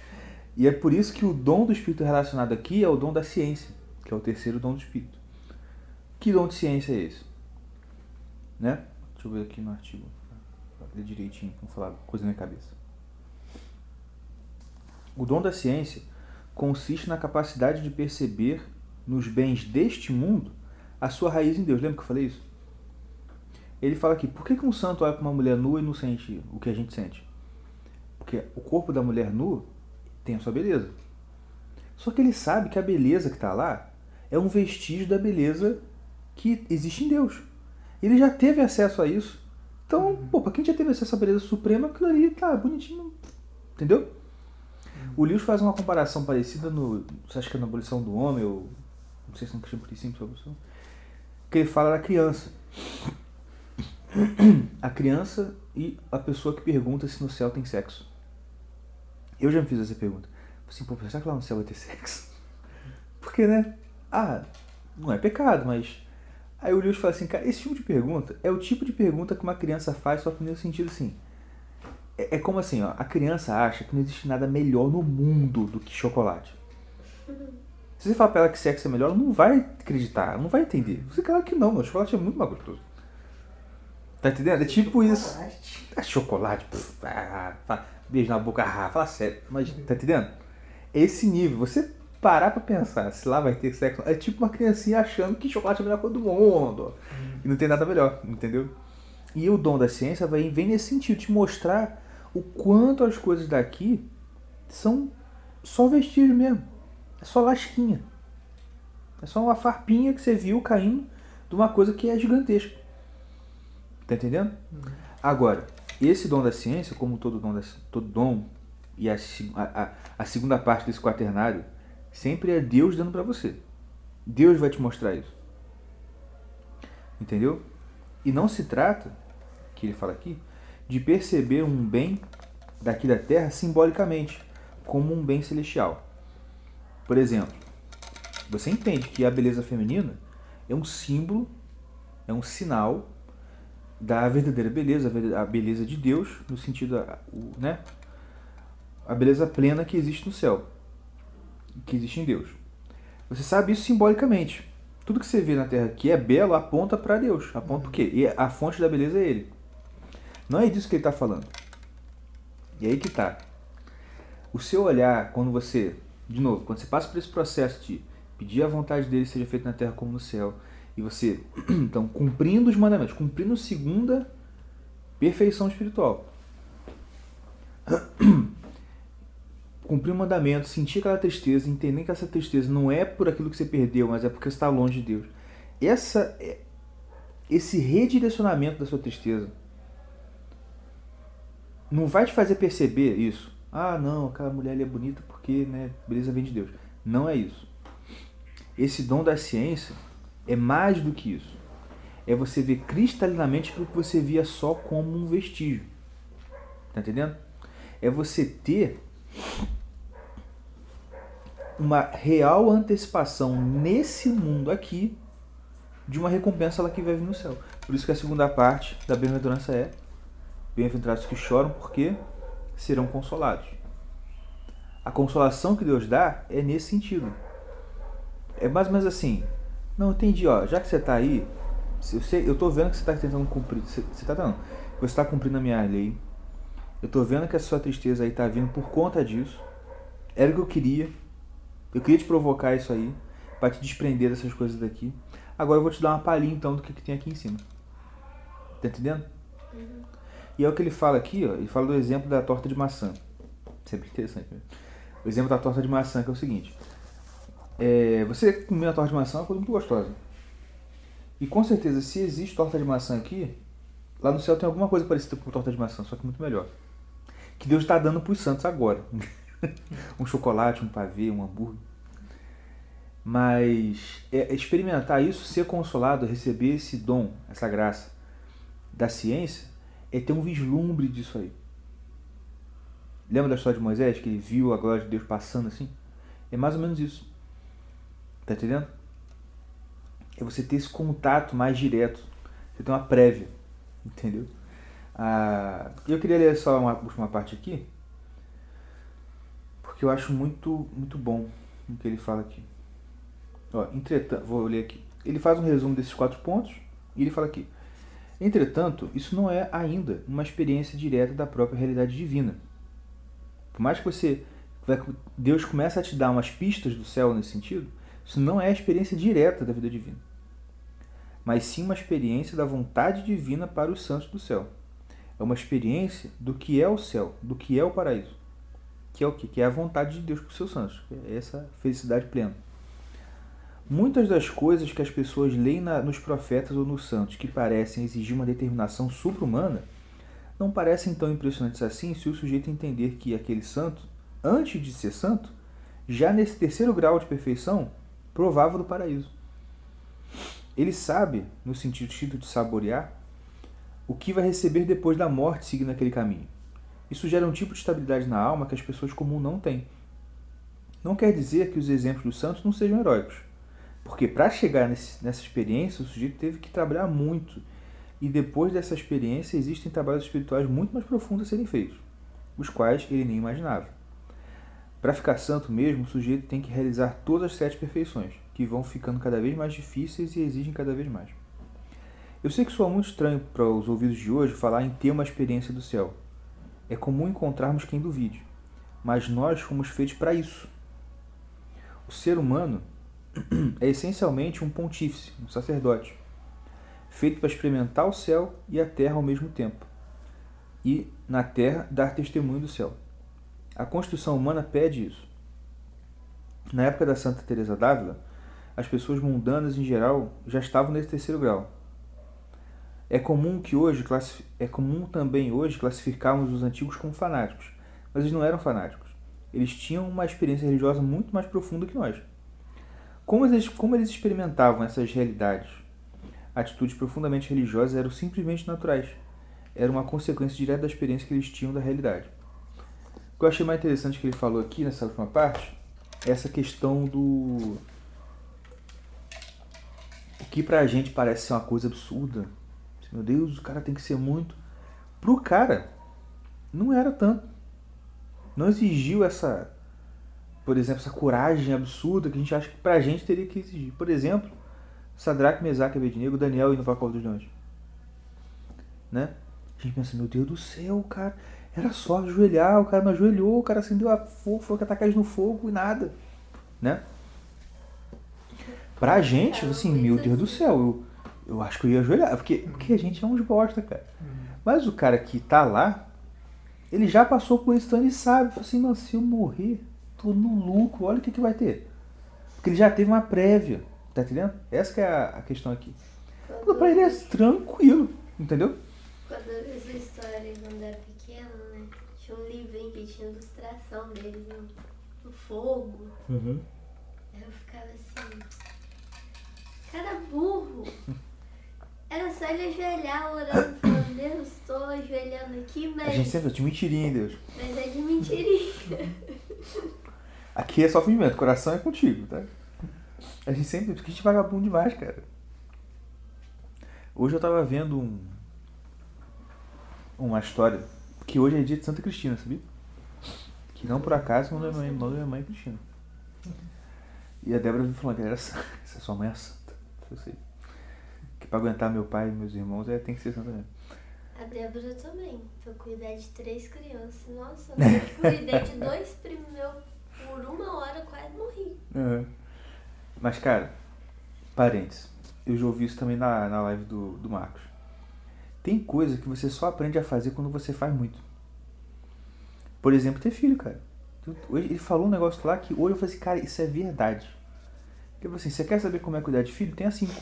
E é por isso que o dom do Espírito relacionado aqui é o dom da ciência, que é o terceiro dom do Espírito. Que dom de ciência é esse? Né? Deixa eu ver aqui no artigo. Ler direitinho, não falar coisa na minha cabeça. O dom da ciência consiste na capacidade de perceber nos bens deste mundo a sua raiz em Deus. Lembra que eu falei isso? Ele fala aqui, por que um santo olha para uma mulher nua e não sente o que a gente sente? Porque o corpo da mulher nua tem a sua beleza. Só que ele sabe que a beleza que está lá é um vestígio da beleza que existe em Deus. Ele já teve acesso a isso. Então, uhum. pô, para quem já teve acesso à beleza suprema, aquilo ali tá bonitinho. Entendeu? Uhum. O Lewis faz uma comparação parecida no. Você acha que é na abolição do homem, ou. Não sei se é no Cristiano Princípio sobre isso. Que ele fala da criança a criança e a pessoa que pergunta se no céu tem sexo. Eu já me fiz essa pergunta. Assim, pô, será que lá no céu vai ter sexo? Porque, né? Ah, não é pecado, mas. Aí o Lewis fala assim, cara, esse tipo de pergunta é o tipo de pergunta que uma criança faz, só que no sentido assim. É, é como assim, ó, a criança acha que não existe nada melhor no mundo do que chocolate. Se você falar pra ela que sexo é melhor, ela não vai acreditar, ela não vai entender. Você claro que não, mano, chocolate é muito mais gostoso. Tá entendendo? É tipo isso. Chocolate. Ah, chocolate, pff, ah, fala- beijo na boca, ah, fala sério. Mas, tá entendendo? Esse nível, você parar pra pensar se lá vai ter sexo, é tipo uma criancinha achando que chocolate é a melhor coisa do mundo. E não tem nada melhor, entendeu? E o dom da ciência vai, vem nesse sentido, te mostrar o quanto as coisas daqui são só vestígio mesmo. É só lasquinha. É só uma farpinha que você viu caindo de uma coisa que é gigantesca. Tá entendendo? Agora, esse dom da ciência, como todo dom, da, todo dom e a, a, a- segunda parte desse quaternário, sempre é Deus dando pra você. Deus vai te mostrar isso. Entendeu? E não se trata, que ele fala aqui, de perceber um bem daqui da terra simbolicamente, como um bem celestial. Por exemplo, você entende que a beleza feminina é um símbolo, é um sinal da verdadeira beleza, a beleza de Deus, no sentido, né? A beleza plena que existe no céu, que existe em Deus. Você sabe isso simbolicamente. Tudo que você vê na Terra que é belo aponta para Deus. Aponta o quê? E a fonte da beleza é Ele. Não é disso que ele está falando. E aí que tá. O seu olhar, quando você, de novo, quando você passa por esse processo de pedir a vontade dele seja feita na terra como no céu, e você, então, cumprindo os mandamentos, cumprindo segunda perfeição espiritual. Cumprir o mandamento, sentir aquela tristeza, entender que essa tristeza não é por aquilo que você perdeu, mas é porque você está longe de Deus. Essa, é- esse redirecionamento da sua tristeza não vai te fazer perceber isso. Ah, não, aquela mulher ali é bonita porque, né, beleza vem de Deus. Não é isso. Esse dom da ciência é mais do que isso. É você ver cristalinamente aquilo que você via só como um vestígio. Tá entendendo? É você ter uma real antecipação nesse mundo aqui de uma recompensa lá que vai vir no céu. Por isso que a segunda parte da bem-aventurança é Bem-aventurados que choram, porque serão consolados. A consolação que Deus dá é nesse sentido. É mais ou menos assim. Não, entendi, ó. Já que você está aí, eu, sei, eu tô vendo que você está tentando cumprir. Você, você tá dando. Você está cumprindo a minha lei. Eu tô vendo que a sua tristeza aí tá vindo por conta disso. Era o que eu queria. Eu queria te provocar isso aí. para te desprender dessas coisas daqui. Agora eu vou te dar uma palhinha então do que, que tem aqui em cima. Tá entendendo? E é o que ele fala aqui, ó. Ele fala do exemplo da torta de maçã. Sempre interessante. Né? O exemplo da torta de maçã que é o seguinte. É, você comer uma torta de maçã é uma coisa muito gostosa. E com certeza, se existe torta de maçã aqui, lá no céu tem alguma coisa parecida com torta de maçã, só que muito melhor. Que Deus está dando para os santos agora. um chocolate, um pavê, um hambúrguer. Mas é, experimentar isso, ser consolado, receber esse dom, essa graça da ciência, é ter um vislumbre disso aí. Lembra da história de Moisés, que ele viu a glória de Deus passando assim? É mais ou menos isso. Tá entendendo? É você ter esse contato mais direto. Você tem uma prévia. Entendeu? Ah, eu queria ler só uma última parte aqui. Porque eu acho muito, muito bom o que ele fala aqui. Ó, entretanto, vou ler aqui. Ele faz um resumo desses quatro pontos e ele fala aqui. Entretanto, isso não é ainda uma experiência direta da própria realidade divina. Por mais que você Deus comece a te dar umas pistas do céu nesse sentido, isso não é a experiência direta da vida divina, mas sim uma experiência da vontade divina para os santos do céu. É uma experiência do que é o céu, do que é o paraíso, que é o que? Que é a vontade de Deus para os seus santos, é essa felicidade plena. Muitas das coisas que as pessoas leem na, nos profetas ou nos santos que parecem exigir uma determinação supra-humana não parecem tão impressionantes assim se o sujeito entender que aquele santo, antes de ser santo, já nesse terceiro grau de perfeição, provava do paraíso. Ele sabe, no sentido de saborear, o que vai receber depois da morte seguindo aquele caminho. Isso gera um tipo de estabilidade na alma que as pessoas comuns não têm. Não quer dizer que os exemplos dos santos não sejam heróicos. Porque para chegar nesse- nessa experiência, o sujeito teve que trabalhar muito. E depois dessa experiência, existem trabalhos espirituais muito mais profundos a serem feitos, os quais ele nem imaginava. Para ficar santo mesmo, o sujeito tem que realizar todas as sete perfeições, que vão ficando cada vez mais difíceis e exigem cada vez mais. Eu sei que soa muito estranho para os ouvidos de hoje falar em ter uma experiência do céu. É comum encontrarmos quem duvide, mas nós fomos feitos para isso. O ser humano é essencialmente um pontífice, um sacerdote, feito para experimentar o céu e a terra ao mesmo tempo, e na terra dar testemunho do céu. A constituição humana pede isso. Na época da Santa Teresa d'Ávila, as pessoas mundanas em geral já estavam nesse terceiro grau. É comum que hoje é comum também hoje classificarmos os antigos como fanáticos, mas eles não eram fanáticos. Eles tinham uma experiência religiosa muito mais profunda que nós. Como eles, como eles experimentavam essas realidades? Atitudes profundamente religiosas eram simplesmente naturais. Era uma consequência direta da experiência que eles tinham da realidade. O que eu achei mais interessante que ele falou aqui nessa última parte é essa questão do. O que pra gente parece ser uma coisa absurda. Meu Deus, o cara tem que ser muito. Pro cara, não era tanto. Não exigiu essa, por exemplo, essa coragem absurda que a gente acha que pra gente teria que exigir. Por exemplo, Sadraque, Mesaque, Abednego, Daniel indo pra cova dos leões. Né? A gente pensa, meu Deus do céu, cara, era só ajoelhar, o cara não ajoelhou, o cara acendeu a fogo, foi atacar eles no fogo e nada. Né? Pra gente, assim, meu Deus do céu, eu, eu acho que eu ia ajoelhar, porque, porque a gente é uns bosta, cara. Mas o cara que tá lá, ele já passou por isso, então ele sabe. Fala assim, mano, se eu morrer, tô no lucro, olha o que, que vai ter. Porque ele já teve uma prévia, tá entendendo? Essa que é a, a questão aqui. Pra ele é tranquilo, entendeu? Quando eu vi essa história quando eu era pequena, né? Tinha um livrinho que tinha ilustração deles no, no fogo. Uhum. Aí eu ficava assim. Cara burro! Era só ele ajoelhar orando, falando, Deus, estou ajoelhando aqui, A gente mas, sempre de mentirinha em Deus. mas é de mentirinha. Aqui é só fingimento, o coração é contigo, tá? A gente sempre. Porque a gente é vagabundo demais, cara. Hoje eu tava vendo um. Uma história. Que hoje é dia de Santa Cristina, sabia? Que não por acaso da minha mãe, da minha mãe Cristina. E a Débora me falou que ela era santa. Essa sua mãe é santa. Eu sei. Que pra aguentar meu pai e meus irmãos é, tem que ser santa mesmo. A Débora também, pra cuidar de três crianças. Nossa, eu cuidei de dois primos meus por uma hora, quase morri. Uhum. Mas, cara, parênteses. Eu já ouvi isso também na, na live do, do Marcos. Tem coisa que você só aprende a fazer quando você faz muito. Por exemplo, ter filho, cara. Ele falou um negócio lá que hoje eu falei assim, cara, isso é verdade. Falou assim, você quer saber como é cuidar de filho? Tenha cinco.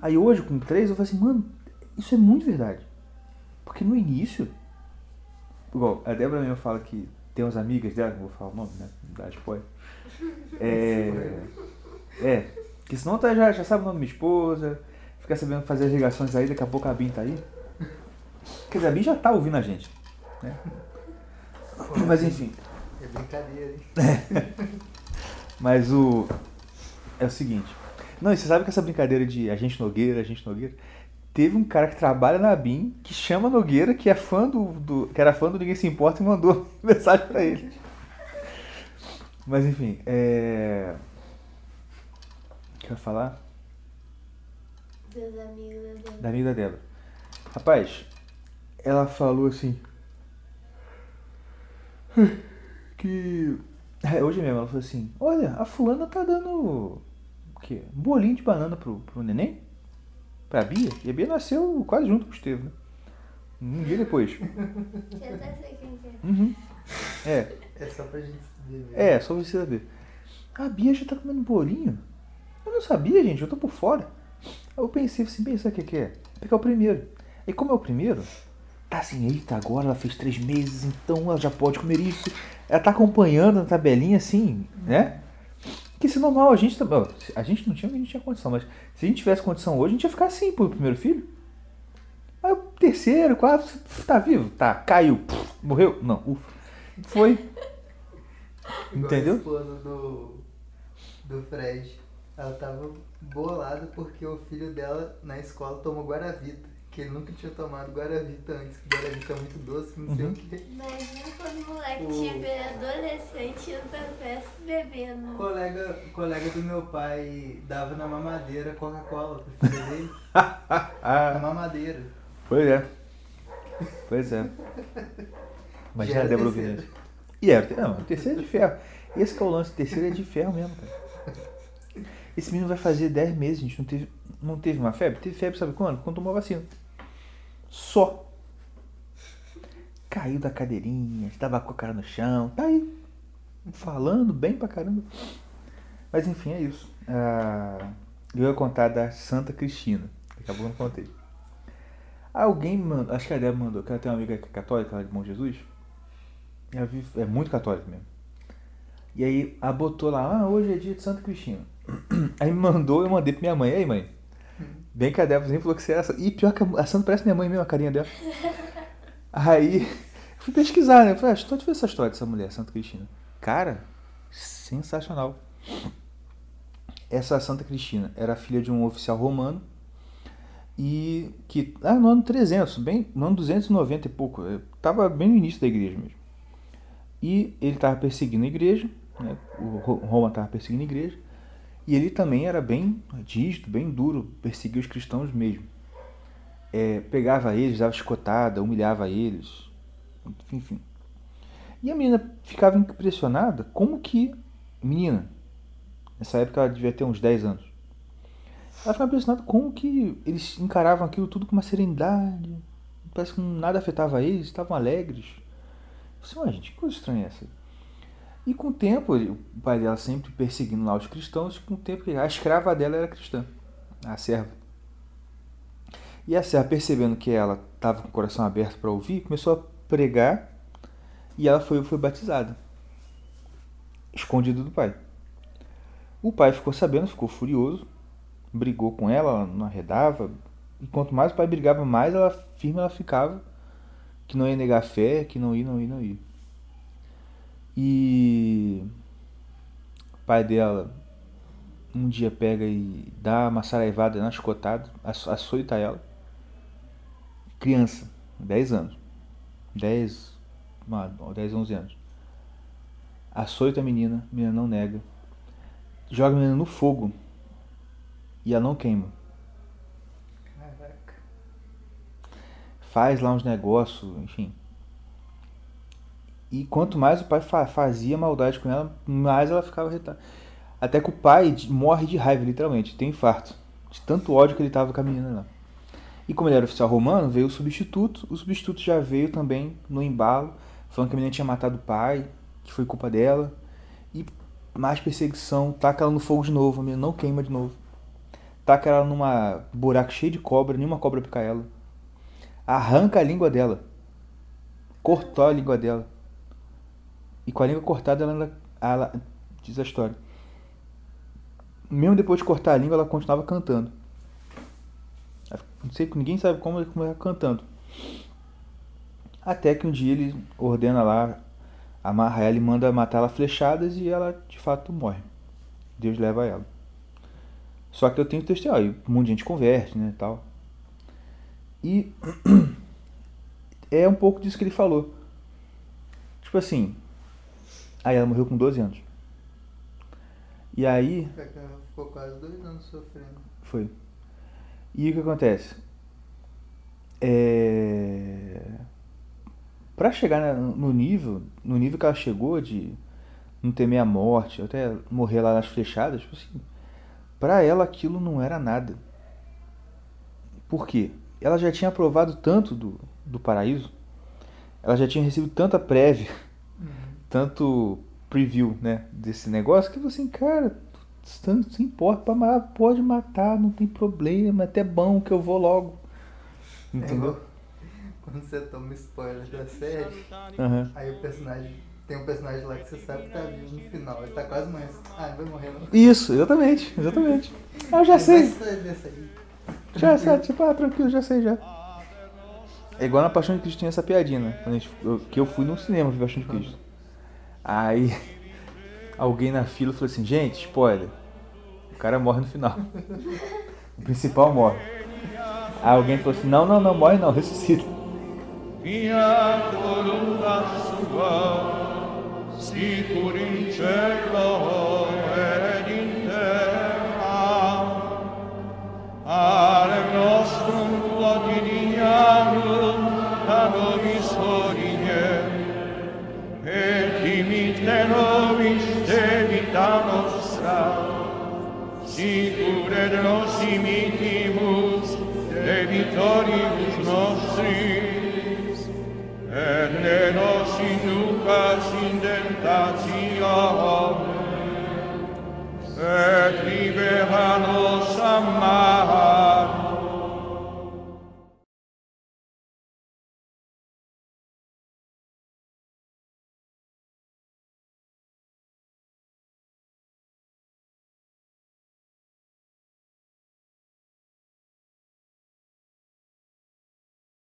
Aí hoje, com três, eu falei assim, mano, isso é muito verdade. Porque no início, igual, a Débora mesmo fala que tem umas amigas dela, não vou falar o nome, né? Não dá spoiler. É. É. Que senão tá, já, já sabe o nome da minha esposa, fica sabendo fazer as ligações aí, daqui a pouco a Bin tá aí. Quer dizer, a Bin já tá ouvindo a gente. Né? Mas enfim. É brincadeira, hein? Mas o. É o seguinte. Não, e você sabe que essa brincadeira de agente Nogueira, agente Nogueira. Teve um cara que trabalha na BIM que chama Nogueira, que é fã do, do. que era fã do Ninguém Se Importa e mandou mensagem pra ele. Mas enfim, é. O que eu ia falar? Dos amigos da Débora. Da amiga da Débora. Rapaz, ela falou assim. Que. É, hoje mesmo, ela falou assim: Olha, a fulana tá dando. O quê? Um bolinho de banana pro, pro neném? Pra Bia? E a Bia nasceu quase junto com o Estevam, né? Um dia depois. Eu até sei quem que é. Uhum. É, É só pra gente ver. é, só você saber. A Bia já tá comendo bolinho? Eu não sabia, gente, eu tô por fora. Aí eu pensei assim, bem, sabe o que que é? Pegar o primeiro. E como é o primeiro, tá assim, eita, agora ela fez três meses, então ela já pode comer isso. Ela tá acompanhando na tabelinha assim, né? Que isso é normal, a gente também. A gente não tinha, a gente tinha condição, mas se a gente tivesse condição hoje, a gente ia ficar assim pro primeiro filho. Aí o terceiro, quarto, tá vivo? Tá, caiu, puf, morreu? Não, ufa. Foi. Igual Entendeu? plano do, do Fred. Ela tava bolada porque o filho dela na escola tomou Guaravita. Que ele nunca tinha tomado Guaravita antes, que Guaravita é muito doce, que não sei o quê. Imagina quando o moleque O- tiver adolescente indo pra festa O bebendo. colega, o colega do meu pai dava na mamadeira Coca-Cola pro filho dele. Ah, Na mamadeira. pois é. Pois é. Já Imagina a era Débora isso. E era, não, o terceiro é de ferro. Esse que é o lance, o terceiro é de ferro mesmo, cara. Esse menino vai fazer 10 meses, gente. Não teve, não teve uma febre? Teve febre, sabe quando? Quando tomou a vacina. Só. Caiu da cadeirinha, estava com a cara no chão, tá aí. Falando bem pra caramba. Mas enfim, é isso. Ah, eu ia contar da Santa Cristina. A eu não contei. Alguém mandou, acho que a Débora mandou, que ela tem uma amiga é católica, lá de Bom Jesus. Ela vive- é muito católica mesmo. E aí ela botou lá, ah, hoje é dia de Santa Cristina. Aí me mandou, eu mandei pra minha mãe. Aí, mãe? Bem Débora falou que você era essa. E pior que a, a Santa parece minha mãe mesmo, a carinha dela. Aí fui pesquisar, né? Eu falei, ah, estou de ver essa história dessa mulher, Santa Cristina. Cara, sensacional. Essa Santa Cristina era filha de um oficial romano e que, ah, no ano 300, bem, no ano 290 e pouco, eh, tava bem no início da igreja mesmo. E ele estava perseguindo a igreja, né? o Ro- Roma estava perseguindo a igreja, e ele também era bem rígido, bem duro, perseguia os cristãos mesmo. É, pegava eles, dava chicotada, humilhava eles, enfim. E a menina ficava impressionada como que, menina, nessa época ela devia ter uns 10 anos, ela ficava impressionada como que eles encaravam aquilo tudo com uma serenidade, parece que nada afetava eles, estavam alegres. Eu "Ué, gente, que coisa estranha é essa? E com o tempo, o pai dela sempre perseguindo lá os cristãos, com o tempo a escrava dela era cristã, a serva. E a serva, percebendo que ela estava com o coração aberto para ouvir, começou a pregar e ela foi, foi batizada, escondido do pai. O pai ficou sabendo, ficou furioso, brigou com ela, ela não arredava, e quanto mais o pai brigava, mais ela firme ela ficava, que não ia negar fé, que não ia, não ia, não ia. E o pai dela um dia pega e dá uma saraivada na chicotada, aço- açoita ela. Criança, 10 anos. 10, mano, 10, 11 anos. Açoita a menina, a menina não nega. Joga a menina no fogo e ela não queima. Caraca. faz lá uns negócios, enfim. E quanto mais o pai fa- fazia maldade com ela, mais ela ficava irritada. Até que o pai morre de raiva, literalmente, tem infarto. De tanto ódio que ele tava com a menina lá. E como ele era oficial romano, veio o substituto. O substituto já veio também no embalo, falando que a menina tinha matado o pai, que foi culpa dela. E mais perseguição, taca ela no fogo de novo, a menina não queima de novo. Taca ela numa buraco cheio de cobra, nenhuma cobra pica ela arranca a língua dela. Cortou a língua dela. E com a língua cortada, ela, ela diz a história. Mesmo depois de cortar a língua, ela continuava cantando. Não sei, ninguém sabe como ela como ela cantando. Até que um dia ele ordena lá, amarra ela e manda matar ela a flechadas e ela de fato morre. Deus leva ela. Só que eu tenho testemunho, um monte de gente converte, né, tal. E é um pouco disso que ele falou. Tipo assim, aí ela morreu com 12 anos. E aí, Ela Ficou quase dois anos sofrendo. foi. E o que acontece? É... Pra chegar no nível, no nível que ela chegou de não temer a morte, até morrer lá nas flechadas, tipo assim, pra ela aquilo não era nada. Por quê? Ela já tinha aprovado tanto do, do paraíso, ela já tinha recebido tanta prévia, tanto preview, né, desse negócio, que você, cara, tanto se importa, pode matar, não tem problema, é até bom que eu vou logo. É Entendeu? igual quando você toma spoiler da série, Aham. aí o personagem. Tem um personagem lá que você sabe que tá vivo no final. Ele tá quase mais. Ah, não vai morrer não. Isso, exatamente, exatamente. Ah, eu já Ele sei. Já sei, tipo, ah, tranquilo, já sei já. É igual na Paixão de Cristo tinha essa piadinha, né? Que eu fui no cinema ver Paixão de Cristo. Aí alguém na fila falou assim, gente, spoiler. cara morre no final. O principal morre. Aí alguém falou assim, não, não, não, morre não, ressuscita. Fiatul sua, sicur in cielo ed in terra. Ale nostrum quotidianum da de nobis vita nostra, sicure de nos imitimus de vitoribus nostris, et ne nos inducas in tentationem, et libera nos a